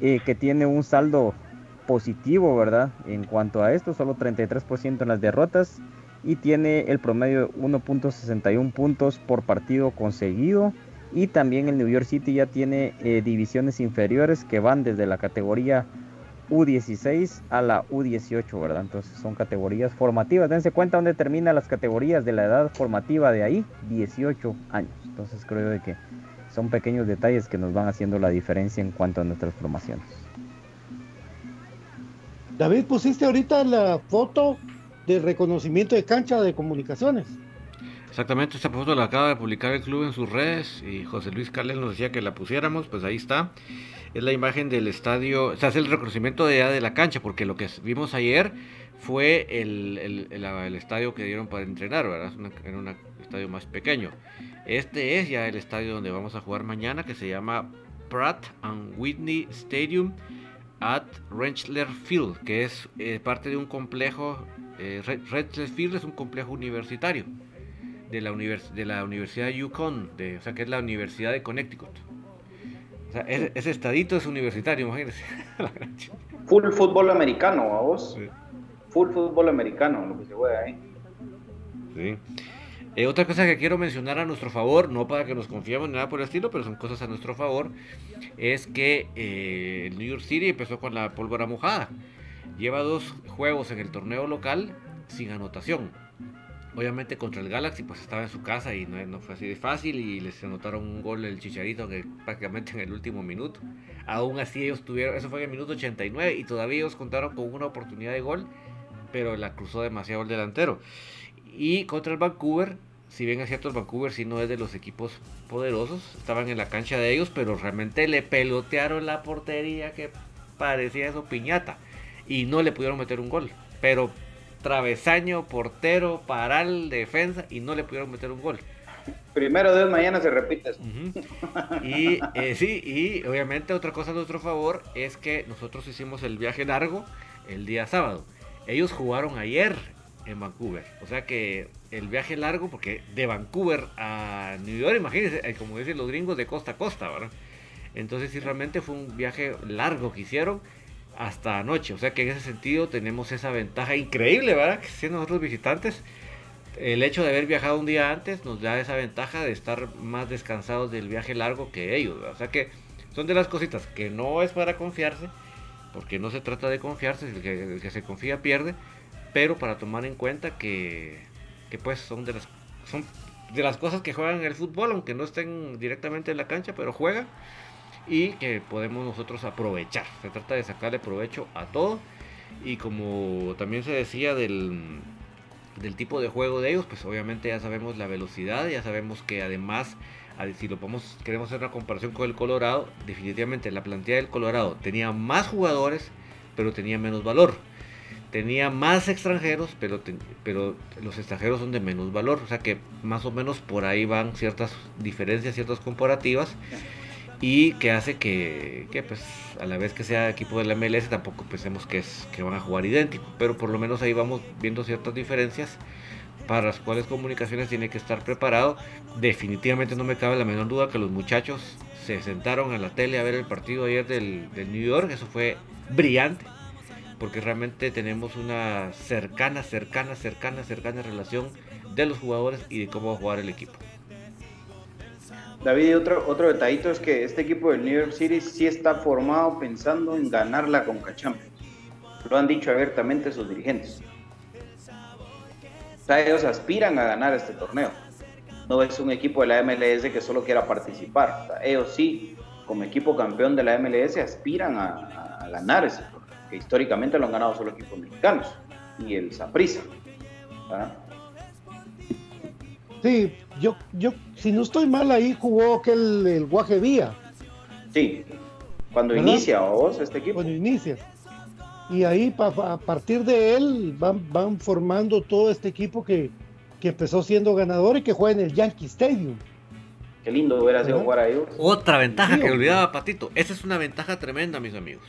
eh, que tiene un saldo positivo, ¿verdad? En cuanto a esto, solo 33% en las derrotas y tiene el promedio de 1.61 puntos por partido conseguido. Y también el New York City ya tiene eh, divisiones inferiores que van desde la categoría U16 a la U18, ¿verdad? Entonces son categorías formativas. Dense cuenta dónde terminan las categorías de la edad formativa de ahí, 18 años. Entonces creo de que son pequeños detalles que nos van haciendo la diferencia en cuanto a nuestras formaciones. David, pusiste ahorita la foto de reconocimiento de cancha de comunicaciones. Exactamente, esta foto la acaba de publicar el club en sus redes y José Luis Cales nos decía que la pusiéramos, pues ahí está es la imagen del estadio, sea, es el reconocimiento de, de la cancha, porque lo que vimos ayer fue el, el, estadio que dieron para entrenar, ¿verdad? Era un estadio más pequeño. Este es ya el estadio donde vamos a jugar mañana, que se llama Pratt and Whitney Stadium at Rentschler Field, que es eh, parte de un complejo, eh, Rentschler Field es un complejo universitario de la, de la Universidad de Yukon, de, o sea, que es la Universidad de Connecticut. O sea, ese, estadito es universitario, imagínense. Full fútbol americano, a vos. Full fútbol americano, lo que se juega ahí. Sí. Eh, otra cosa que quiero mencionar a nuestro favor, no para que nos confiemos ni nada por el estilo, pero son cosas a nuestro favor, es que eh, el New York City empezó con la pólvora mojada. Lleva dos juegos en el torneo local sin anotación. Obviamente contra el Galaxy pues estaba en su casa y no, fue así de fácil y les anotaron un gol el Chicharito que prácticamente en el último minuto. Aún así ellos tuvieron, eso fue en el minuto 89 y todavía ellos contaron con una oportunidad de gol, pero la cruzó demasiado el delantero. Y contra el Vancouver, si bien es cierto el Vancouver si no es de los equipos poderosos, estaban en la cancha de ellos, pero realmente le pelotearon la portería que parecía eso piñata y no le pudieron meter un gol. Pero travesaño, portero, paral, defensa y no le pudieron meter un gol. Primero de mañana se repite eso. Y eh, sí, y obviamente otra cosa a nuestro favor es que nosotros hicimos el viaje largo el día sábado. Ellos jugaron ayer en Vancouver. O sea que el viaje largo, porque de Vancouver a New York, imagínense, eh, como dicen los gringos, de costa a costa, ¿verdad? Entonces sí, realmente fue un viaje largo que hicieron hasta anoche. O sea que en ese sentido tenemos esa ventaja increíble, ¿verdad? Que siendo nosotros visitantes, el hecho de haber viajado un día antes nos da esa ventaja de estar más descansados del viaje largo que ellos. O sea que son de las cositas que no es para confiarse, porque no se trata de confiarse, el que, el que se confía pierde, pero para tomar en cuenta que, que pues son de las son de las cosas que juegan en el fútbol, aunque no estén directamente en la cancha, pero juegan y que podemos nosotros aprovechar. Se trata de sacarle provecho a todo y como también se decía del, del tipo de juego de ellos, pues obviamente ya sabemos la velocidad, ya sabemos que además si lo podemos, queremos hacer una comparación con el Colorado, definitivamente la plantilla del Colorado tenía más jugadores, pero tenía menos valor. Tenía más extranjeros, pero, pero los extranjeros son de menos valor. O sea que más o menos por ahí van ciertas diferencias, ciertas comparativas y que hace que, pues a la vez que sea equipo de la MLS tampoco pensemos que es que van a jugar idéntico. Pero por lo menos ahí vamos viendo ciertas diferencias para las cuales comunicaciones tiene que estar preparado. Definitivamente no me cabe la menor duda que los muchachos se sentaron a la tele a ver el partido ayer del, del New York. Eso fue brillante porque realmente tenemos una cercana cercana cercana cercana relación de los jugadores y de cómo va a jugar el equipo David, otro, otro detallito es que este equipo del New York City sí está formado pensando en ganar la Conca Champions. Lo han dicho abiertamente sus dirigentes. O ellos aspiran a ganar este torneo. No es un equipo de la MLS que solo quiera participar. ellos sí, como equipo campeón de la MLS, aspiran a, ganar ese torneo. Que históricamente lo han ganado solo equipos mexicanos y el Saprissa. Sí, yo, yo, si no estoy mal, ahí jugó aquel el Guaje Vía. Sí, cuando inicia vos este equipo. Cuando inicia. Y ahí a partir de él van, van formando todo este equipo que, empezó siendo ganador y que juega en el Yankee Stadium. Qué lindo hubiera sido jugar ahí. Otra ventaja que olvidaba Patito. Esa es una ventaja tremenda, mis amigos.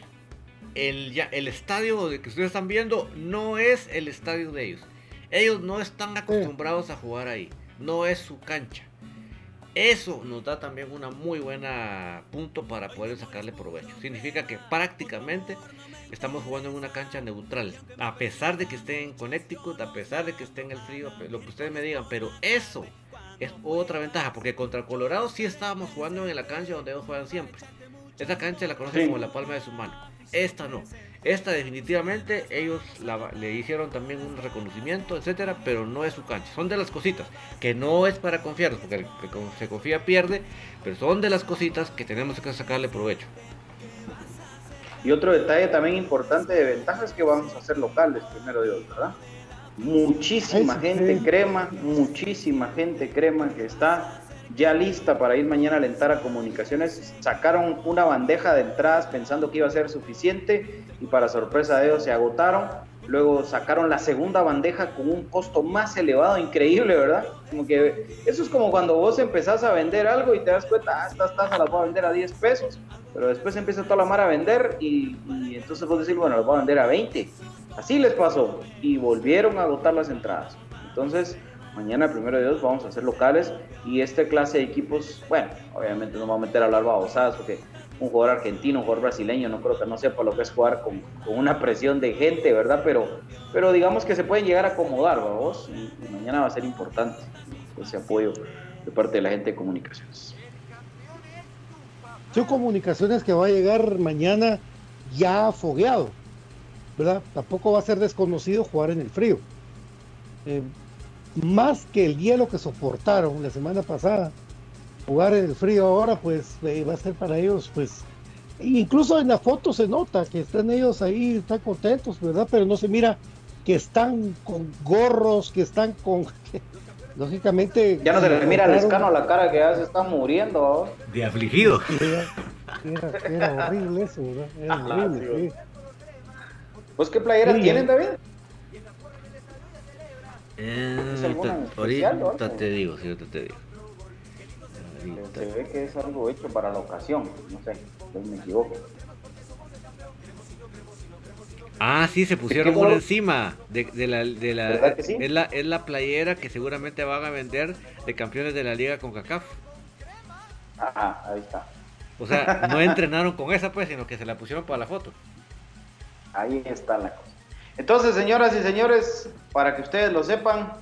El, el estadio que ustedes están viendo no es el estadio de ellos. Ellos no están acostumbrados a jugar ahí no es su cancha. Eso nos da también una muy buena punto para poder sacarle provecho. Significa que prácticamente estamos jugando en una cancha neutral. A pesar de que esté en Connecticut, a pesar de que esté en el frío, lo que ustedes me digan. Pero eso es otra ventaja. Porque contra Colorado sí estábamos jugando en la cancha donde ellos juegan siempre. Esa cancha la conocen como la palma de su mano. Esta no. Esta definitivamente ellos le hicieron también un reconocimiento, etcétera, pero no es su cancha. Son de las cositas que no es para confiar, porque el que se confía pierde, pero son de las cositas que tenemos que sacarle provecho. Y otro detalle también importante de ventaja es que vamos a ser locales, primero Dios, ¿verdad? Muchísima gente crema, muchísima gente crema que está ya lista para ir mañana a alentar a comunicaciones. Sacaron una bandeja de entradas pensando que iba a ser suficiente y para sorpresa de ellos se agotaron. Luego sacaron la segunda bandeja con un costo más elevado, increíble, ¿verdad? Como que eso es como cuando vos empezás a vender algo y te das cuenta, ah, estas tazas las voy a vender a 10 pesos, pero después empieza toda la mar a vender y, y entonces vos decís, bueno, las voy a vender a 20. Así les pasó y volvieron a agotar las entradas. Entonces, Mañana, primero de Dios, vamos a hacer locales y esta clase de equipos, bueno, obviamente no vamos a meter a hablar babosadas porque un jugador argentino, un jugador brasileño, no creo que no sepa lo que es jugar con, una presión de gente, ¿verdad? Pero, pero digamos que se pueden llegar a acomodar, vamos, y, mañana va a ser importante ese apoyo de parte de la gente de comunicaciones. Son comunicaciones que va a llegar mañana ya fogueado, ¿verdad? Tampoco va a ser desconocido jugar en el frío. Eh, más que el hielo que soportaron la semana pasada, jugar en el frío ahora, pues eh, va a ser para ellos, pues, incluso en la foto se nota que están ellos ahí, están contentos, ¿verdad? Pero no se mira que están con gorros, que están con... Lógicamente... Ya no se le mira al escano la cara que ya se está muriendo. De afligido. Era, horrible eso, ¿verdad? Era horrible, sí. ¿Pues qué playera tienen, David? Eh, ahorita te digo, sí, ahorita te digo. Se ve que es algo hecho para la ocasión, no sé, me equivoco. Ah, sí, se pusieron por encima de, la... De la, es, la es la playera que seguramente van a vender de campeones de la liga con CACAF. Ajá, ahí está. O sea, no entrenaron con esa pues, sino que se la pusieron para la foto. Ahí está la cosa. Entonces, señoras y señores, para que ustedes lo sepan,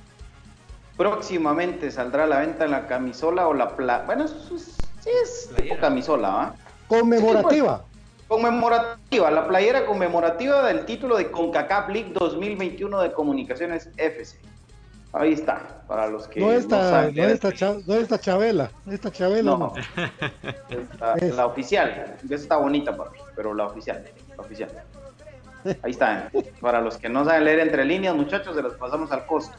próximamente saldrá a la venta la camisola o la pla... Bueno, sí es tipo camisola, ¿va? Conmemorativa. Pues, conmemorativa, la playera conmemorativa del título de CONCACAF League 2021 de Comunicaciones FC. Ahí está, para los que no está, no, está, no está Chabela, esta Chabela no. La oficial, esa está bonita para mí, pero la oficial, la oficial. Ahí está. Para los que no saben leer entre líneas, muchachos, se los pasamos al costo.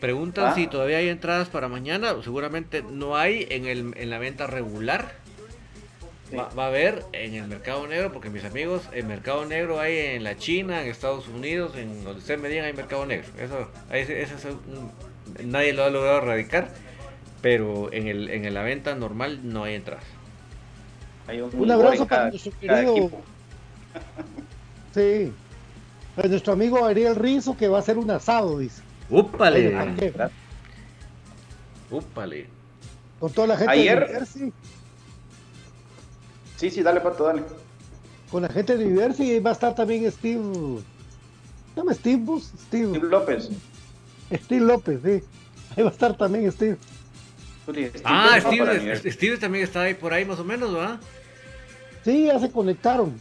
Preguntan ¿Ah? si todavía hay entradas para mañana. Seguramente no hay en, el, en la venta regular. Va, a haber en el mercado negro, porque mis amigos, el mercado negro hay en la China, en Estados Unidos, en donde ustedes me digan hay mercado negro. Eso, eso, nadie lo ha logrado erradicar, pero en, el, en la venta normal no hay entradas. Hay un, abrazo para nuestro querido Sí. Pues nuestro amigo Ariel Rizo que va a hacer un asado, dice. ¡Úpale! ¡Úpale! Con toda la gente Ayer... de New Sí, sí, dale, Pato, dale. Con la gente de y va a estar también Steve... ¿Se llama Steve Steve. Steve López. Steve López, sí. Ahí va a estar también Steve. ah, Steve, Steve también está ahí por ahí más o menos, ¿verdad? Sí, ya se conectaron.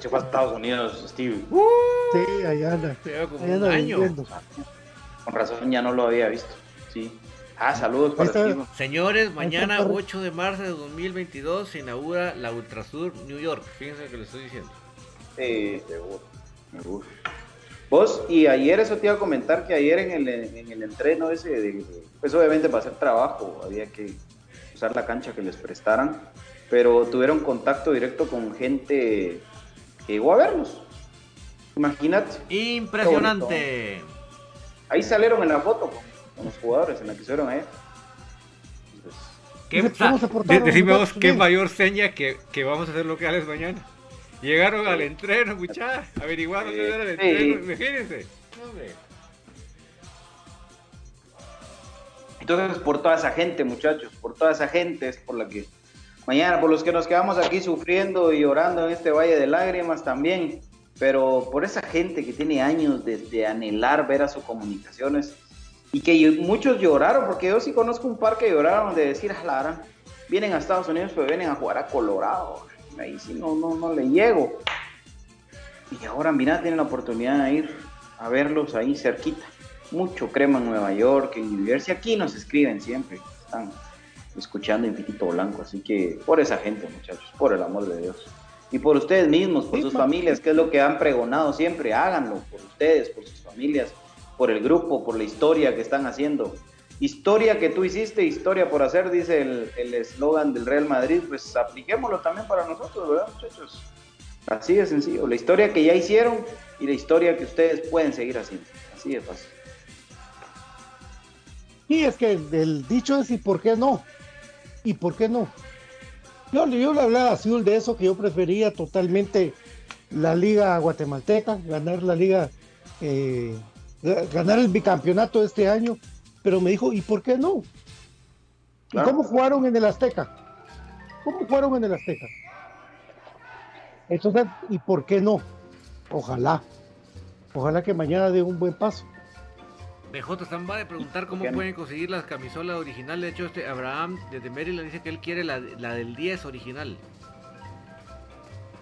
Se fue a Estados Unidos, Steve. sí, ahí anda. Como un año. Con razón ya no lo había visto. Sí. Ah, saludos para Steve. Señores, mañana 8 de marzo de 2022 se inaugura la Ultrasur New York. Fíjense que le estoy diciendo. Sí, seguro. Vos, y ayer eso te iba a comentar que ayer en el, en el entreno ese, de, pues obviamente para hacer trabajo había que usar la cancha que les prestaran pero tuvieron contacto directo con gente que llegó a verlos. Imagínate. Impresionante. Ahí salieron en la foto con, los jugadores en la que estuvieron ahí. ¿Qué, decime vos qué mayor seña que, que, vamos a hacer locales mañana. Llegaron al entreno, muchachos, averiguaron dónde era el entreno, imagínense. Entonces, por toda esa gente, muchachos, por toda esa gente es por la que mañana, por los que nos quedamos aquí sufriendo y llorando en este valle de lágrimas también, pero por esa gente que tiene años de, anhelar ver a sus comunicaciones y que muchos lloraron, porque yo sí conozco un par que lloraron de decir, a la vienen a Estados Unidos, pero vienen a jugar a Colorado, ahí sí no, no, no le llego. Y ahora, mira, tienen la oportunidad de ir a verlos ahí cerquita. Mucho crema en Nueva York, en New Jersey, aquí nos escriben siempre, están escuchando Infinito Blanco. Así que por esa gente, muchachos, por el amor de Dios. Y por ustedes mismos, por sus familias, que es lo que han pregonado siempre, háganlo por ustedes, por sus familias, por el grupo, por la historia que están haciendo. Historia que tú hiciste, historia por hacer, dice el eslogan del Real Madrid, pues apliquémoslo también para nosotros, ¿verdad, muchachos? Así de sencillo, la historia que ya hicieron y la historia que ustedes pueden seguir haciendo. Así de fácil. Y es que el dicho es y por qué no. ¿Y por qué no? Yo, yo le hablaba a Azul de eso, que yo prefería totalmente la liga guatemalteca, ganar la liga, eh, ganar el bicampeonato de este año, pero me dijo, ¿y por qué no? ¿Y cómo jugaron en el Azteca? ¿Cómo jugaron en el Azteca? Entonces, ¿y por qué no? Ojalá, ojalá que mañana dé un buen paso. BJ Zamba de preguntar cómo pueden conseguir las camisolas originales. De hecho, este Abraham desde Maryland dice que él quiere la, del 10 original.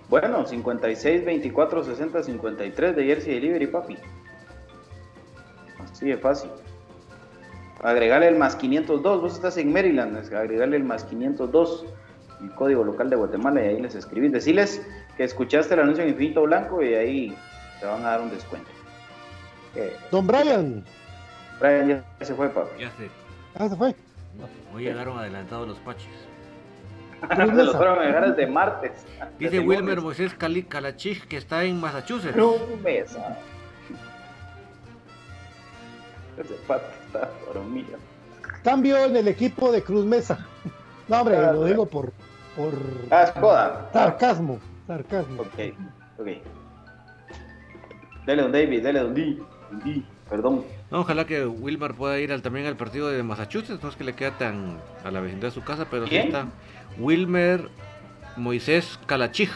Bueno, 56, 24, 60, 53 de Jersey Delivery, papi. Así de fácil. agregarle el más 502. Vos estás en Maryland, agregarle el más 502, el código local de Guatemala, y ahí les escribís. Decirles que escuchaste el anuncio en Infinito Blanco y ahí te van a dar un descuento. Eh, Don Brian. Brian ya se fue, papá. Ya sé. Ah, se fue. Hoy llegaron adelantados los paches. se los fueron a dejar desde martes. Dice Wilmer Moisés Cali Calachich que está en Massachusetts. No, mesa. Ese pato está dormido. Cambio en el equipo de Cruz Mesa. No, hombre, Ah, lo digo por, por Ah, sarcasmo. Sarcasmo. Ok, ok. Dele, don David, dele, don D. Don D, Perdón. No, ojalá que Wilmer pueda ir al, también al partido de Massachusetts. No es que le queda tan a la vecindad de su casa, pero sí ¿Quién? está. Wilmer Moisés Calachich.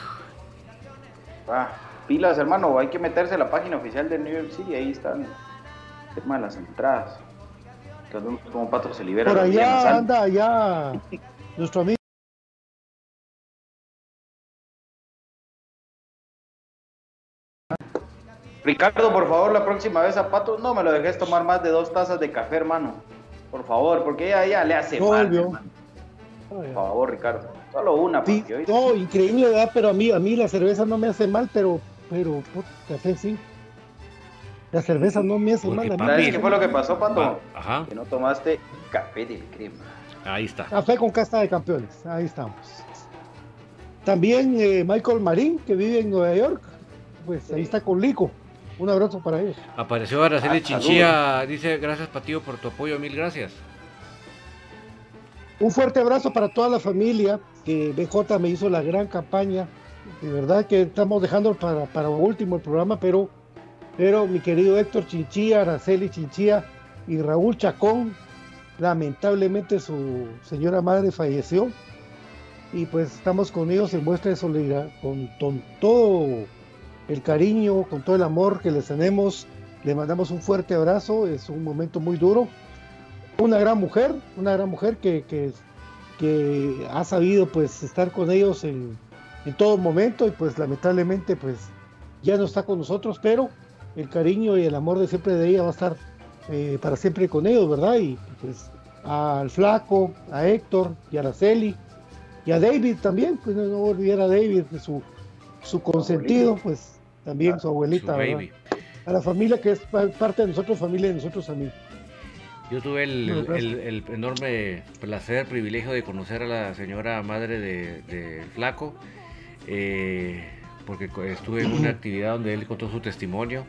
Ah, pilas, hermano. Hay que meterse a la página oficial de New York City. Ahí están el tema de las entradas. Cómo Pato se libera. Por allá anda allá nuestro amigo. Ricardo, por favor, la próxima vez a Pato no me lo dejes tomar más de dos tazas de café, hermano. Por favor, porque ella ya le hace No, mal. hermano. Por favor, Ricardo. Solo una, Sí, hoy no, increíble, ¿verdad? Pero a mí, a mí la cerveza no me hace mal, pero, pero, put, café sí. La cerveza no me hace Porque, mal. papi, ¿Sabes qué fue lo que pasó, Pato? Ajá, Que no tomaste café del crema. ahí está. Café con casta de campeones, ahí estamos. También eh, Michael Marín, que vive en Nueva York, pues ahí está con Lico. Un abrazo para ellos. Apareció Araceli Ah, Chinchilla. Dice: Gracias, Patillo, por tu apoyo. Mil gracias. Un fuerte abrazo para toda la familia, que BJ me hizo la gran campaña. De verdad que estamos dejando para, para último el programa, pero, pero mi querido Héctor Chinchilla, Araceli Chinchilla y Raúl Chacón, lamentablemente su señora madre falleció. Y pues estamos con ellos en muestra de solidaridad, con, con todo el cariño, con todo el amor que les tenemos. Le mandamos un fuerte abrazo, es un momento muy duro una gran mujer, una gran mujer que, que, ha sabido pues estar con ellos en, en todo momento y pues lamentablemente pues ya no está con nosotros, pero el cariño y el amor de siempre de ella va a estar eh, para siempre con ellos, ¿verdad? Y pues al flaco, a Héctor y a Araceli y a David también, pues no, no olvidar a David, su, su consentido, pues también su abuelita, Su. A la familia que es pa- parte de nosotros, familia de nosotros también. Yo tuve el, No, el- gracias. el- el enorme placer, privilegio de conocer a la señora madre de, de Flaco, eh, porque estuve en una actividad donde él contó su testimonio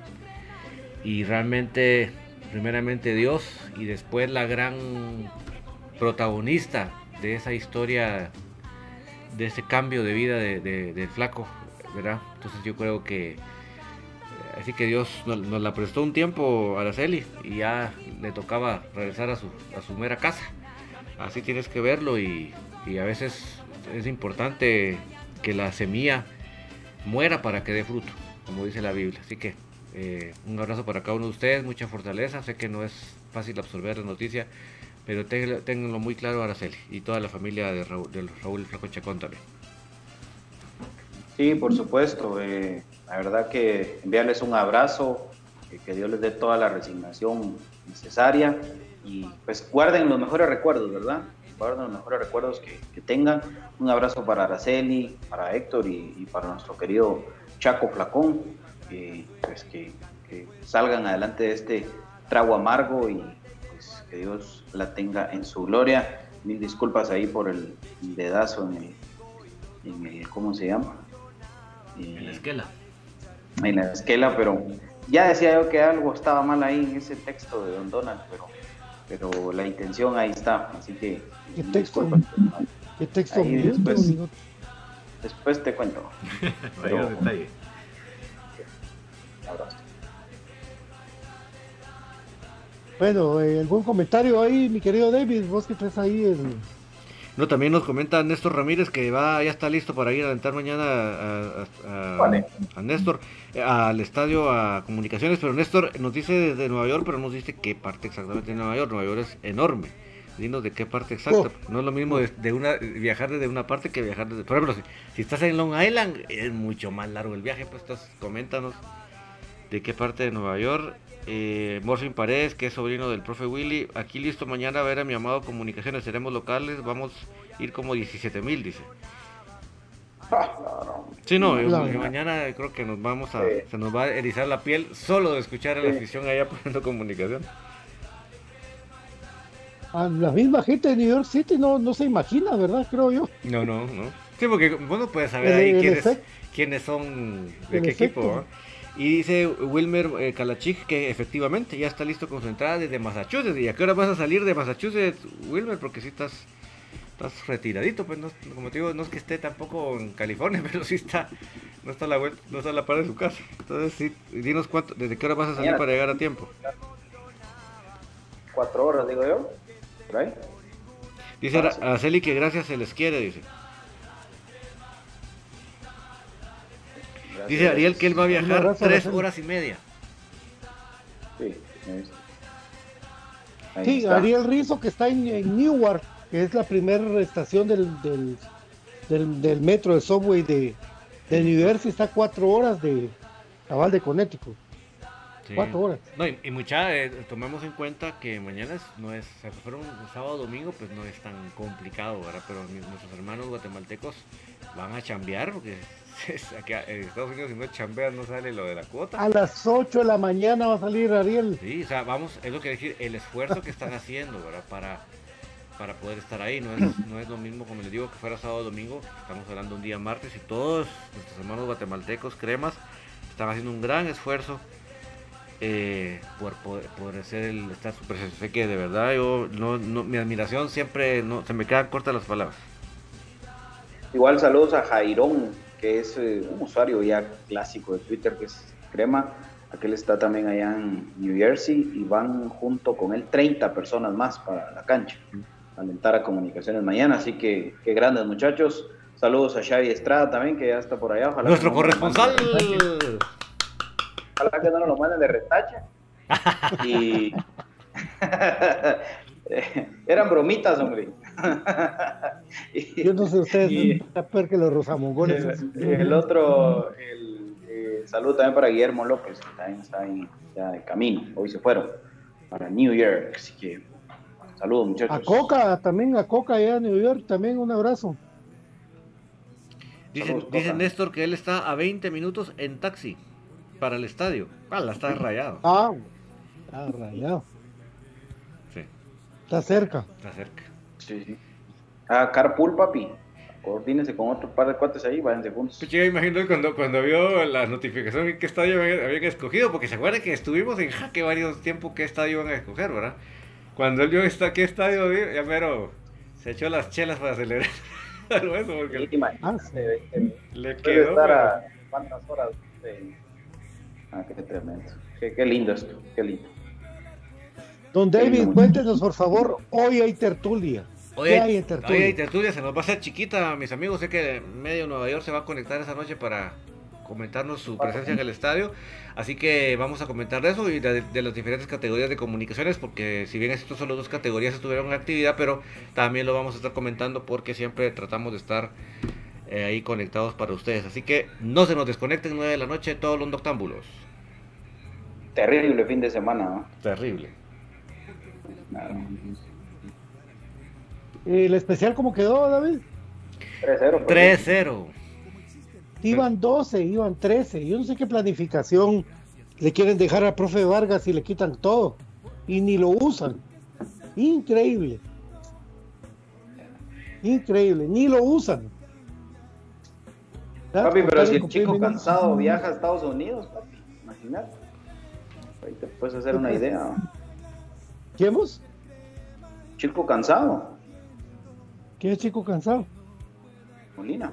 y realmente, primeramente Dios y después la gran protagonista de esa historia, de ese cambio de vida de, de- Flaco, Entonces yo creo que Así que Dios nos, la prestó un tiempo a Araceli y ya le tocaba regresar a su, a su mera casa. Así tienes que verlo y, y a veces es importante que la semilla muera para que dé fruto, como dice la Biblia. Así que eh, un abrazo para cada uno de ustedes, mucha fortaleza. Sé que no es fácil absorber la noticia, pero ténganlo, muy claro Araceli y toda la familia de Raúl, del Raúl Flaco Chacón también. Sí, por supuesto. eh, la verdad que enviarles un abrazo, eh, que Dios les dé toda la resignación necesaria y pues guarden los mejores recuerdos, ¿verdad? Guarden los mejores recuerdos que, tengan. Un abrazo para Araceli, para Héctor y, para nuestro querido Chaco Flacón, pues que salgan adelante de este trago amargo y pues que Dios la tenga en su gloria. Mil disculpas ahí por el dedazo en el, en el ¿cómo se llama? En la esquela. en la esquela, pero ya decía yo que algo estaba mal ahí en ese texto de Don Donald, pero, pero la intención ahí está, así que ¿Qué texto? ¿Qué texto? Ahí después. Después te cuento. Vaya detalle. Abrazo. Bueno, eh, algún comentario ahí, mi querido David, vos que traes ahí el... No, también nos comenta Néstor Ramírez que va, ya está listo para ir a alentar mañana a, a- a- Vale. a Néstor eh, al estadio a comunicaciones, pero Néstor nos dice desde Nueva York, pero no nos dice qué parte exactamente de Nueva York. Nueva York es enorme. Dinos de qué parte exacta. No es lo mismo de, de una viajar desde una parte que viajar desde. Por ejemplo, si, si estás en Long Island, es mucho más largo el viaje. Pues entonces, coméntanos de qué parte de Nueva York Eh, Morfin Paredes, que es sobrino del profe Willy. Aquí listo mañana a ver a mi amado Comunicaciones. Seremos locales. Vamos a ir como 17 mil, dice. Sí, no, eh, mañana creo que nos vamos a. Se nos va a erizar la piel solo de escuchar a la afición allá poniendo comunicación. A la misma gente de New York City no, no se imagina, ¿verdad? Creo yo. No, no, no. Sí, porque bueno puedes saber ahí quiénes, quiénes, son, de qué equipo. Y dice Wilmer eh, Kalachik que efectivamente ya está listo con su entrada desde Massachusetts. ¿Y a qué hora vas a salir de Massachusetts, Wilmer? Porque si estás estás retiradito, pues no, como te digo, no es que esté tampoco en California, pero sí está, no está a la vuelta, no está a la par de su casa. Entonces sí, dinos cuánto, desde qué hora vas a salir para llegar a tiempo. Cuatro horas, digo yo. Dice a Araceli que gracias se les quiere, dice. Dice Ariel que él va a viajar tres horas y media. Sí, sí Ariel Rizo que está en, Newark, que es la primera estación del, del, del, metro, del subway de, de New Jersey, está a cuatro horas de cabal de Connecticut. Cuatro horas. No, y, mucha, eh, tomemos en cuenta que mañana no es, si fuera un sábado domingo, pues no es tan complicado, ¿verdad? Pero nuestros hermanos guatemaltecos van a chambear, porque aquí en Estados Unidos si no chambean no sale lo de la cuota. A las 8 de la mañana va a salir Ariel. Sí, o sea, vamos, es lo que decir, el esfuerzo que están haciendo, ¿verdad? Para, para poder estar ahí, no es, no es lo mismo como les digo que fuera sábado domingo, estamos hablando un día martes y todos nuestros hermanos guatemaltecos, cremas, están haciendo un gran esfuerzo eh, por, por, ser el estar su Sé que de verdad yo no, mi admiración siempre no se me quedan cortas las palabras. Igual saludos a Jairón, que es eh, un usuario ya clásico de Twitter, que es Crema. Aquel está también allá en New Jersey y van junto con él 30 personas más para la cancha. Alentar a comunicaciones mañana, así que qué grandes muchachos. Saludos a Xavi Estrada también, que ya está por allá. Nuestro corresponsal. Ojalá que no nos lo manden de retacha. Y eran bromitas, hombre. Yo no sé ustedes, y... peor que los rosamongones. El, otro, el, eh, saludo también para Guillermo López, que también está ahí, ya de camino. Hoy se fueron para New York, así que saludos muchachos. A Coca, también a Coca allá en New York, también un abrazo. Dice, dice Néstor que él está a 20 minutos en taxi para el estadio. Ah, la está rayado. Ah, está rayado. Sí. Está cerca. Está cerca. Sí, sí. Ah, carpool, papi. Coordínese con otro par de cuates ahí, váyanse juntos. Pues yo imagino cuando, cuando vio la notificación en qué estadio habían escogido, porque se acuerda que estuvimos en jaque varios tiempos qué estadio iban a escoger, ¿verdad? Cuando él vio esta, qué estadio, ya pero se echó las chelas para celebrar. Algo eso, porque ah, le quedó. Estar a cuántas horas de Ah, qué tremendo. Qué, lindo esto, qué lindo. Don David, cuéntenos por favor, hoy hay tertulia. Hoy hay, tertulia? Hoy hay tertulia, se nos va a hacer chiquita, mis amigos. Sé que medio Nueva York se va a conectar esa noche para comentarnos su presencia en el estadio. Así que vamos a comentar de eso y de, las diferentes categorías de comunicaciones, porque si bien estas son las dos categorías estuvieron en actividad, pero también lo vamos a estar comentando porque siempre tratamos de estar eh, ahí conectados para ustedes. Así que no se nos desconecten 9 de la noche todos los noctámbulos. Terrible fin de semana, ¿no? Terrible. ¿El especial cómo quedó, David? 3-0. 3-0. Iban 12, iban 13. Yo no sé qué planificación le quieren dejar al profe Vargas y le quitan todo. Y ni lo usan. Increíble. Increíble, ni lo usan. Papi, pero si el chico cansado viaja a Estados Unidos, papi, imagínate. Ahí te puedes hacer una idea. ¿Quién vos? Chico cansado. ¿Qué es chico cansado? Molina.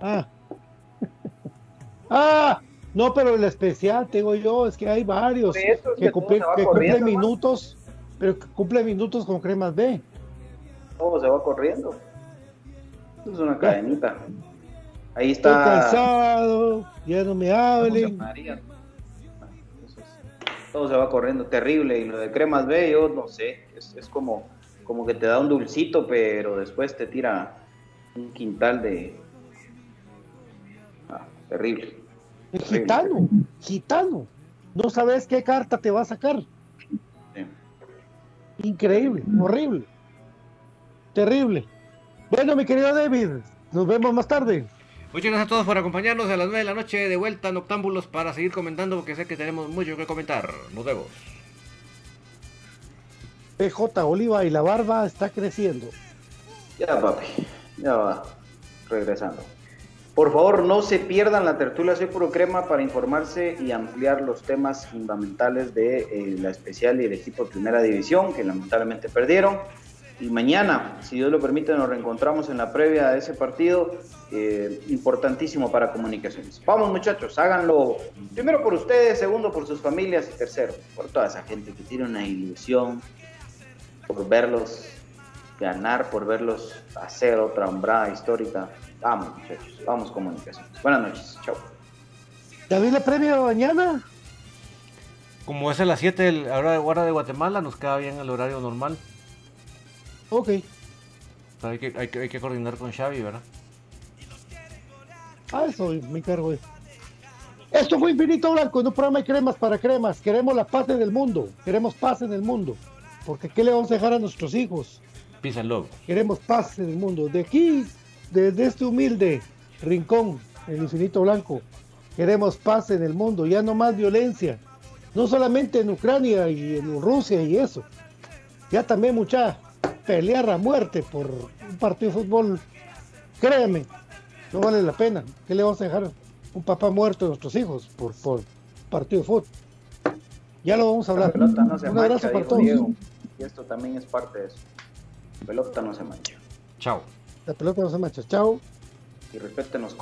Ah. ah, no, pero el especial, tengo yo, es que hay varios que, cumplen minutos, pero que cumplen minutos con cremas B. Todo se va corriendo. Es una cadenita. Ahí está. Estoy cansado, ya no me hablen. Todo se va corriendo terrible. Y lo de cremas B, yo no sé. Es, como, como que te da un dulcito, pero después te tira un quintal de. Ah, terrible. gitano, gitano. no sabes qué carta te va a sacar. Increíble, horrible, terrible. Bueno, mi querido David, nos vemos más tarde. Muchas gracias a todos por acompañarnos a las 9 de la noche de vuelta en Octámbulos para seguir comentando porque sé que tenemos mucho que comentar. Nos vemos. PJ Oliva y la barba está creciendo. Ya, papi, ya va regresando. Por favor, no se pierdan la tertulia Soy Puro Crema para informarse y ampliar los temas fundamentales de eh, la especial y el equipo de Primera División, que lamentablemente perdieron. Y mañana, si Dios lo permite, nos reencontramos en la previa de ese partido, eh, importantísimo para comunicaciones. Vamos muchachos, háganlo primero por ustedes, segundo por sus familias y tercero por toda esa gente que tiene una ilusión por verlos ganar, por verlos hacer otra hombrada histórica. Vamos muchachos, vamos comunicaciones. Buenas noches, chao. ¿David la previa mañana? Como es a las 7 hora hora de Guatemala, nos queda bien el horario normal. Ok. Hay que, hay, que, hay que coordinar con Xavi, ¿verdad? Ah, eso me encargo. Esto fue Infinito Blanco, en un programa de cremas para cremas. Queremos la paz en el mundo. Queremos paz en el mundo. Porque ¿qué le vamos a dejar a nuestros hijos? Pisa el lobo. Queremos paz en el mundo. De aquí, desde este humilde rincón, el Infinito Blanco, queremos paz en el mundo. Ya no más violencia. No solamente en Ucrania y en Rusia y eso. Ya también mucha pelear a muerte por un partido de fútbol, créeme, no vale la pena. ¿Qué le vamos a dejar un papá muerto a nuestros hijos por, por partido de fútbol? Ya lo vamos a hablar. No un abrazo para todos. Diego, y esto también es parte de eso. La pelota no se mancha. Chao. La pelota no se mancha. Chao. Y respeten los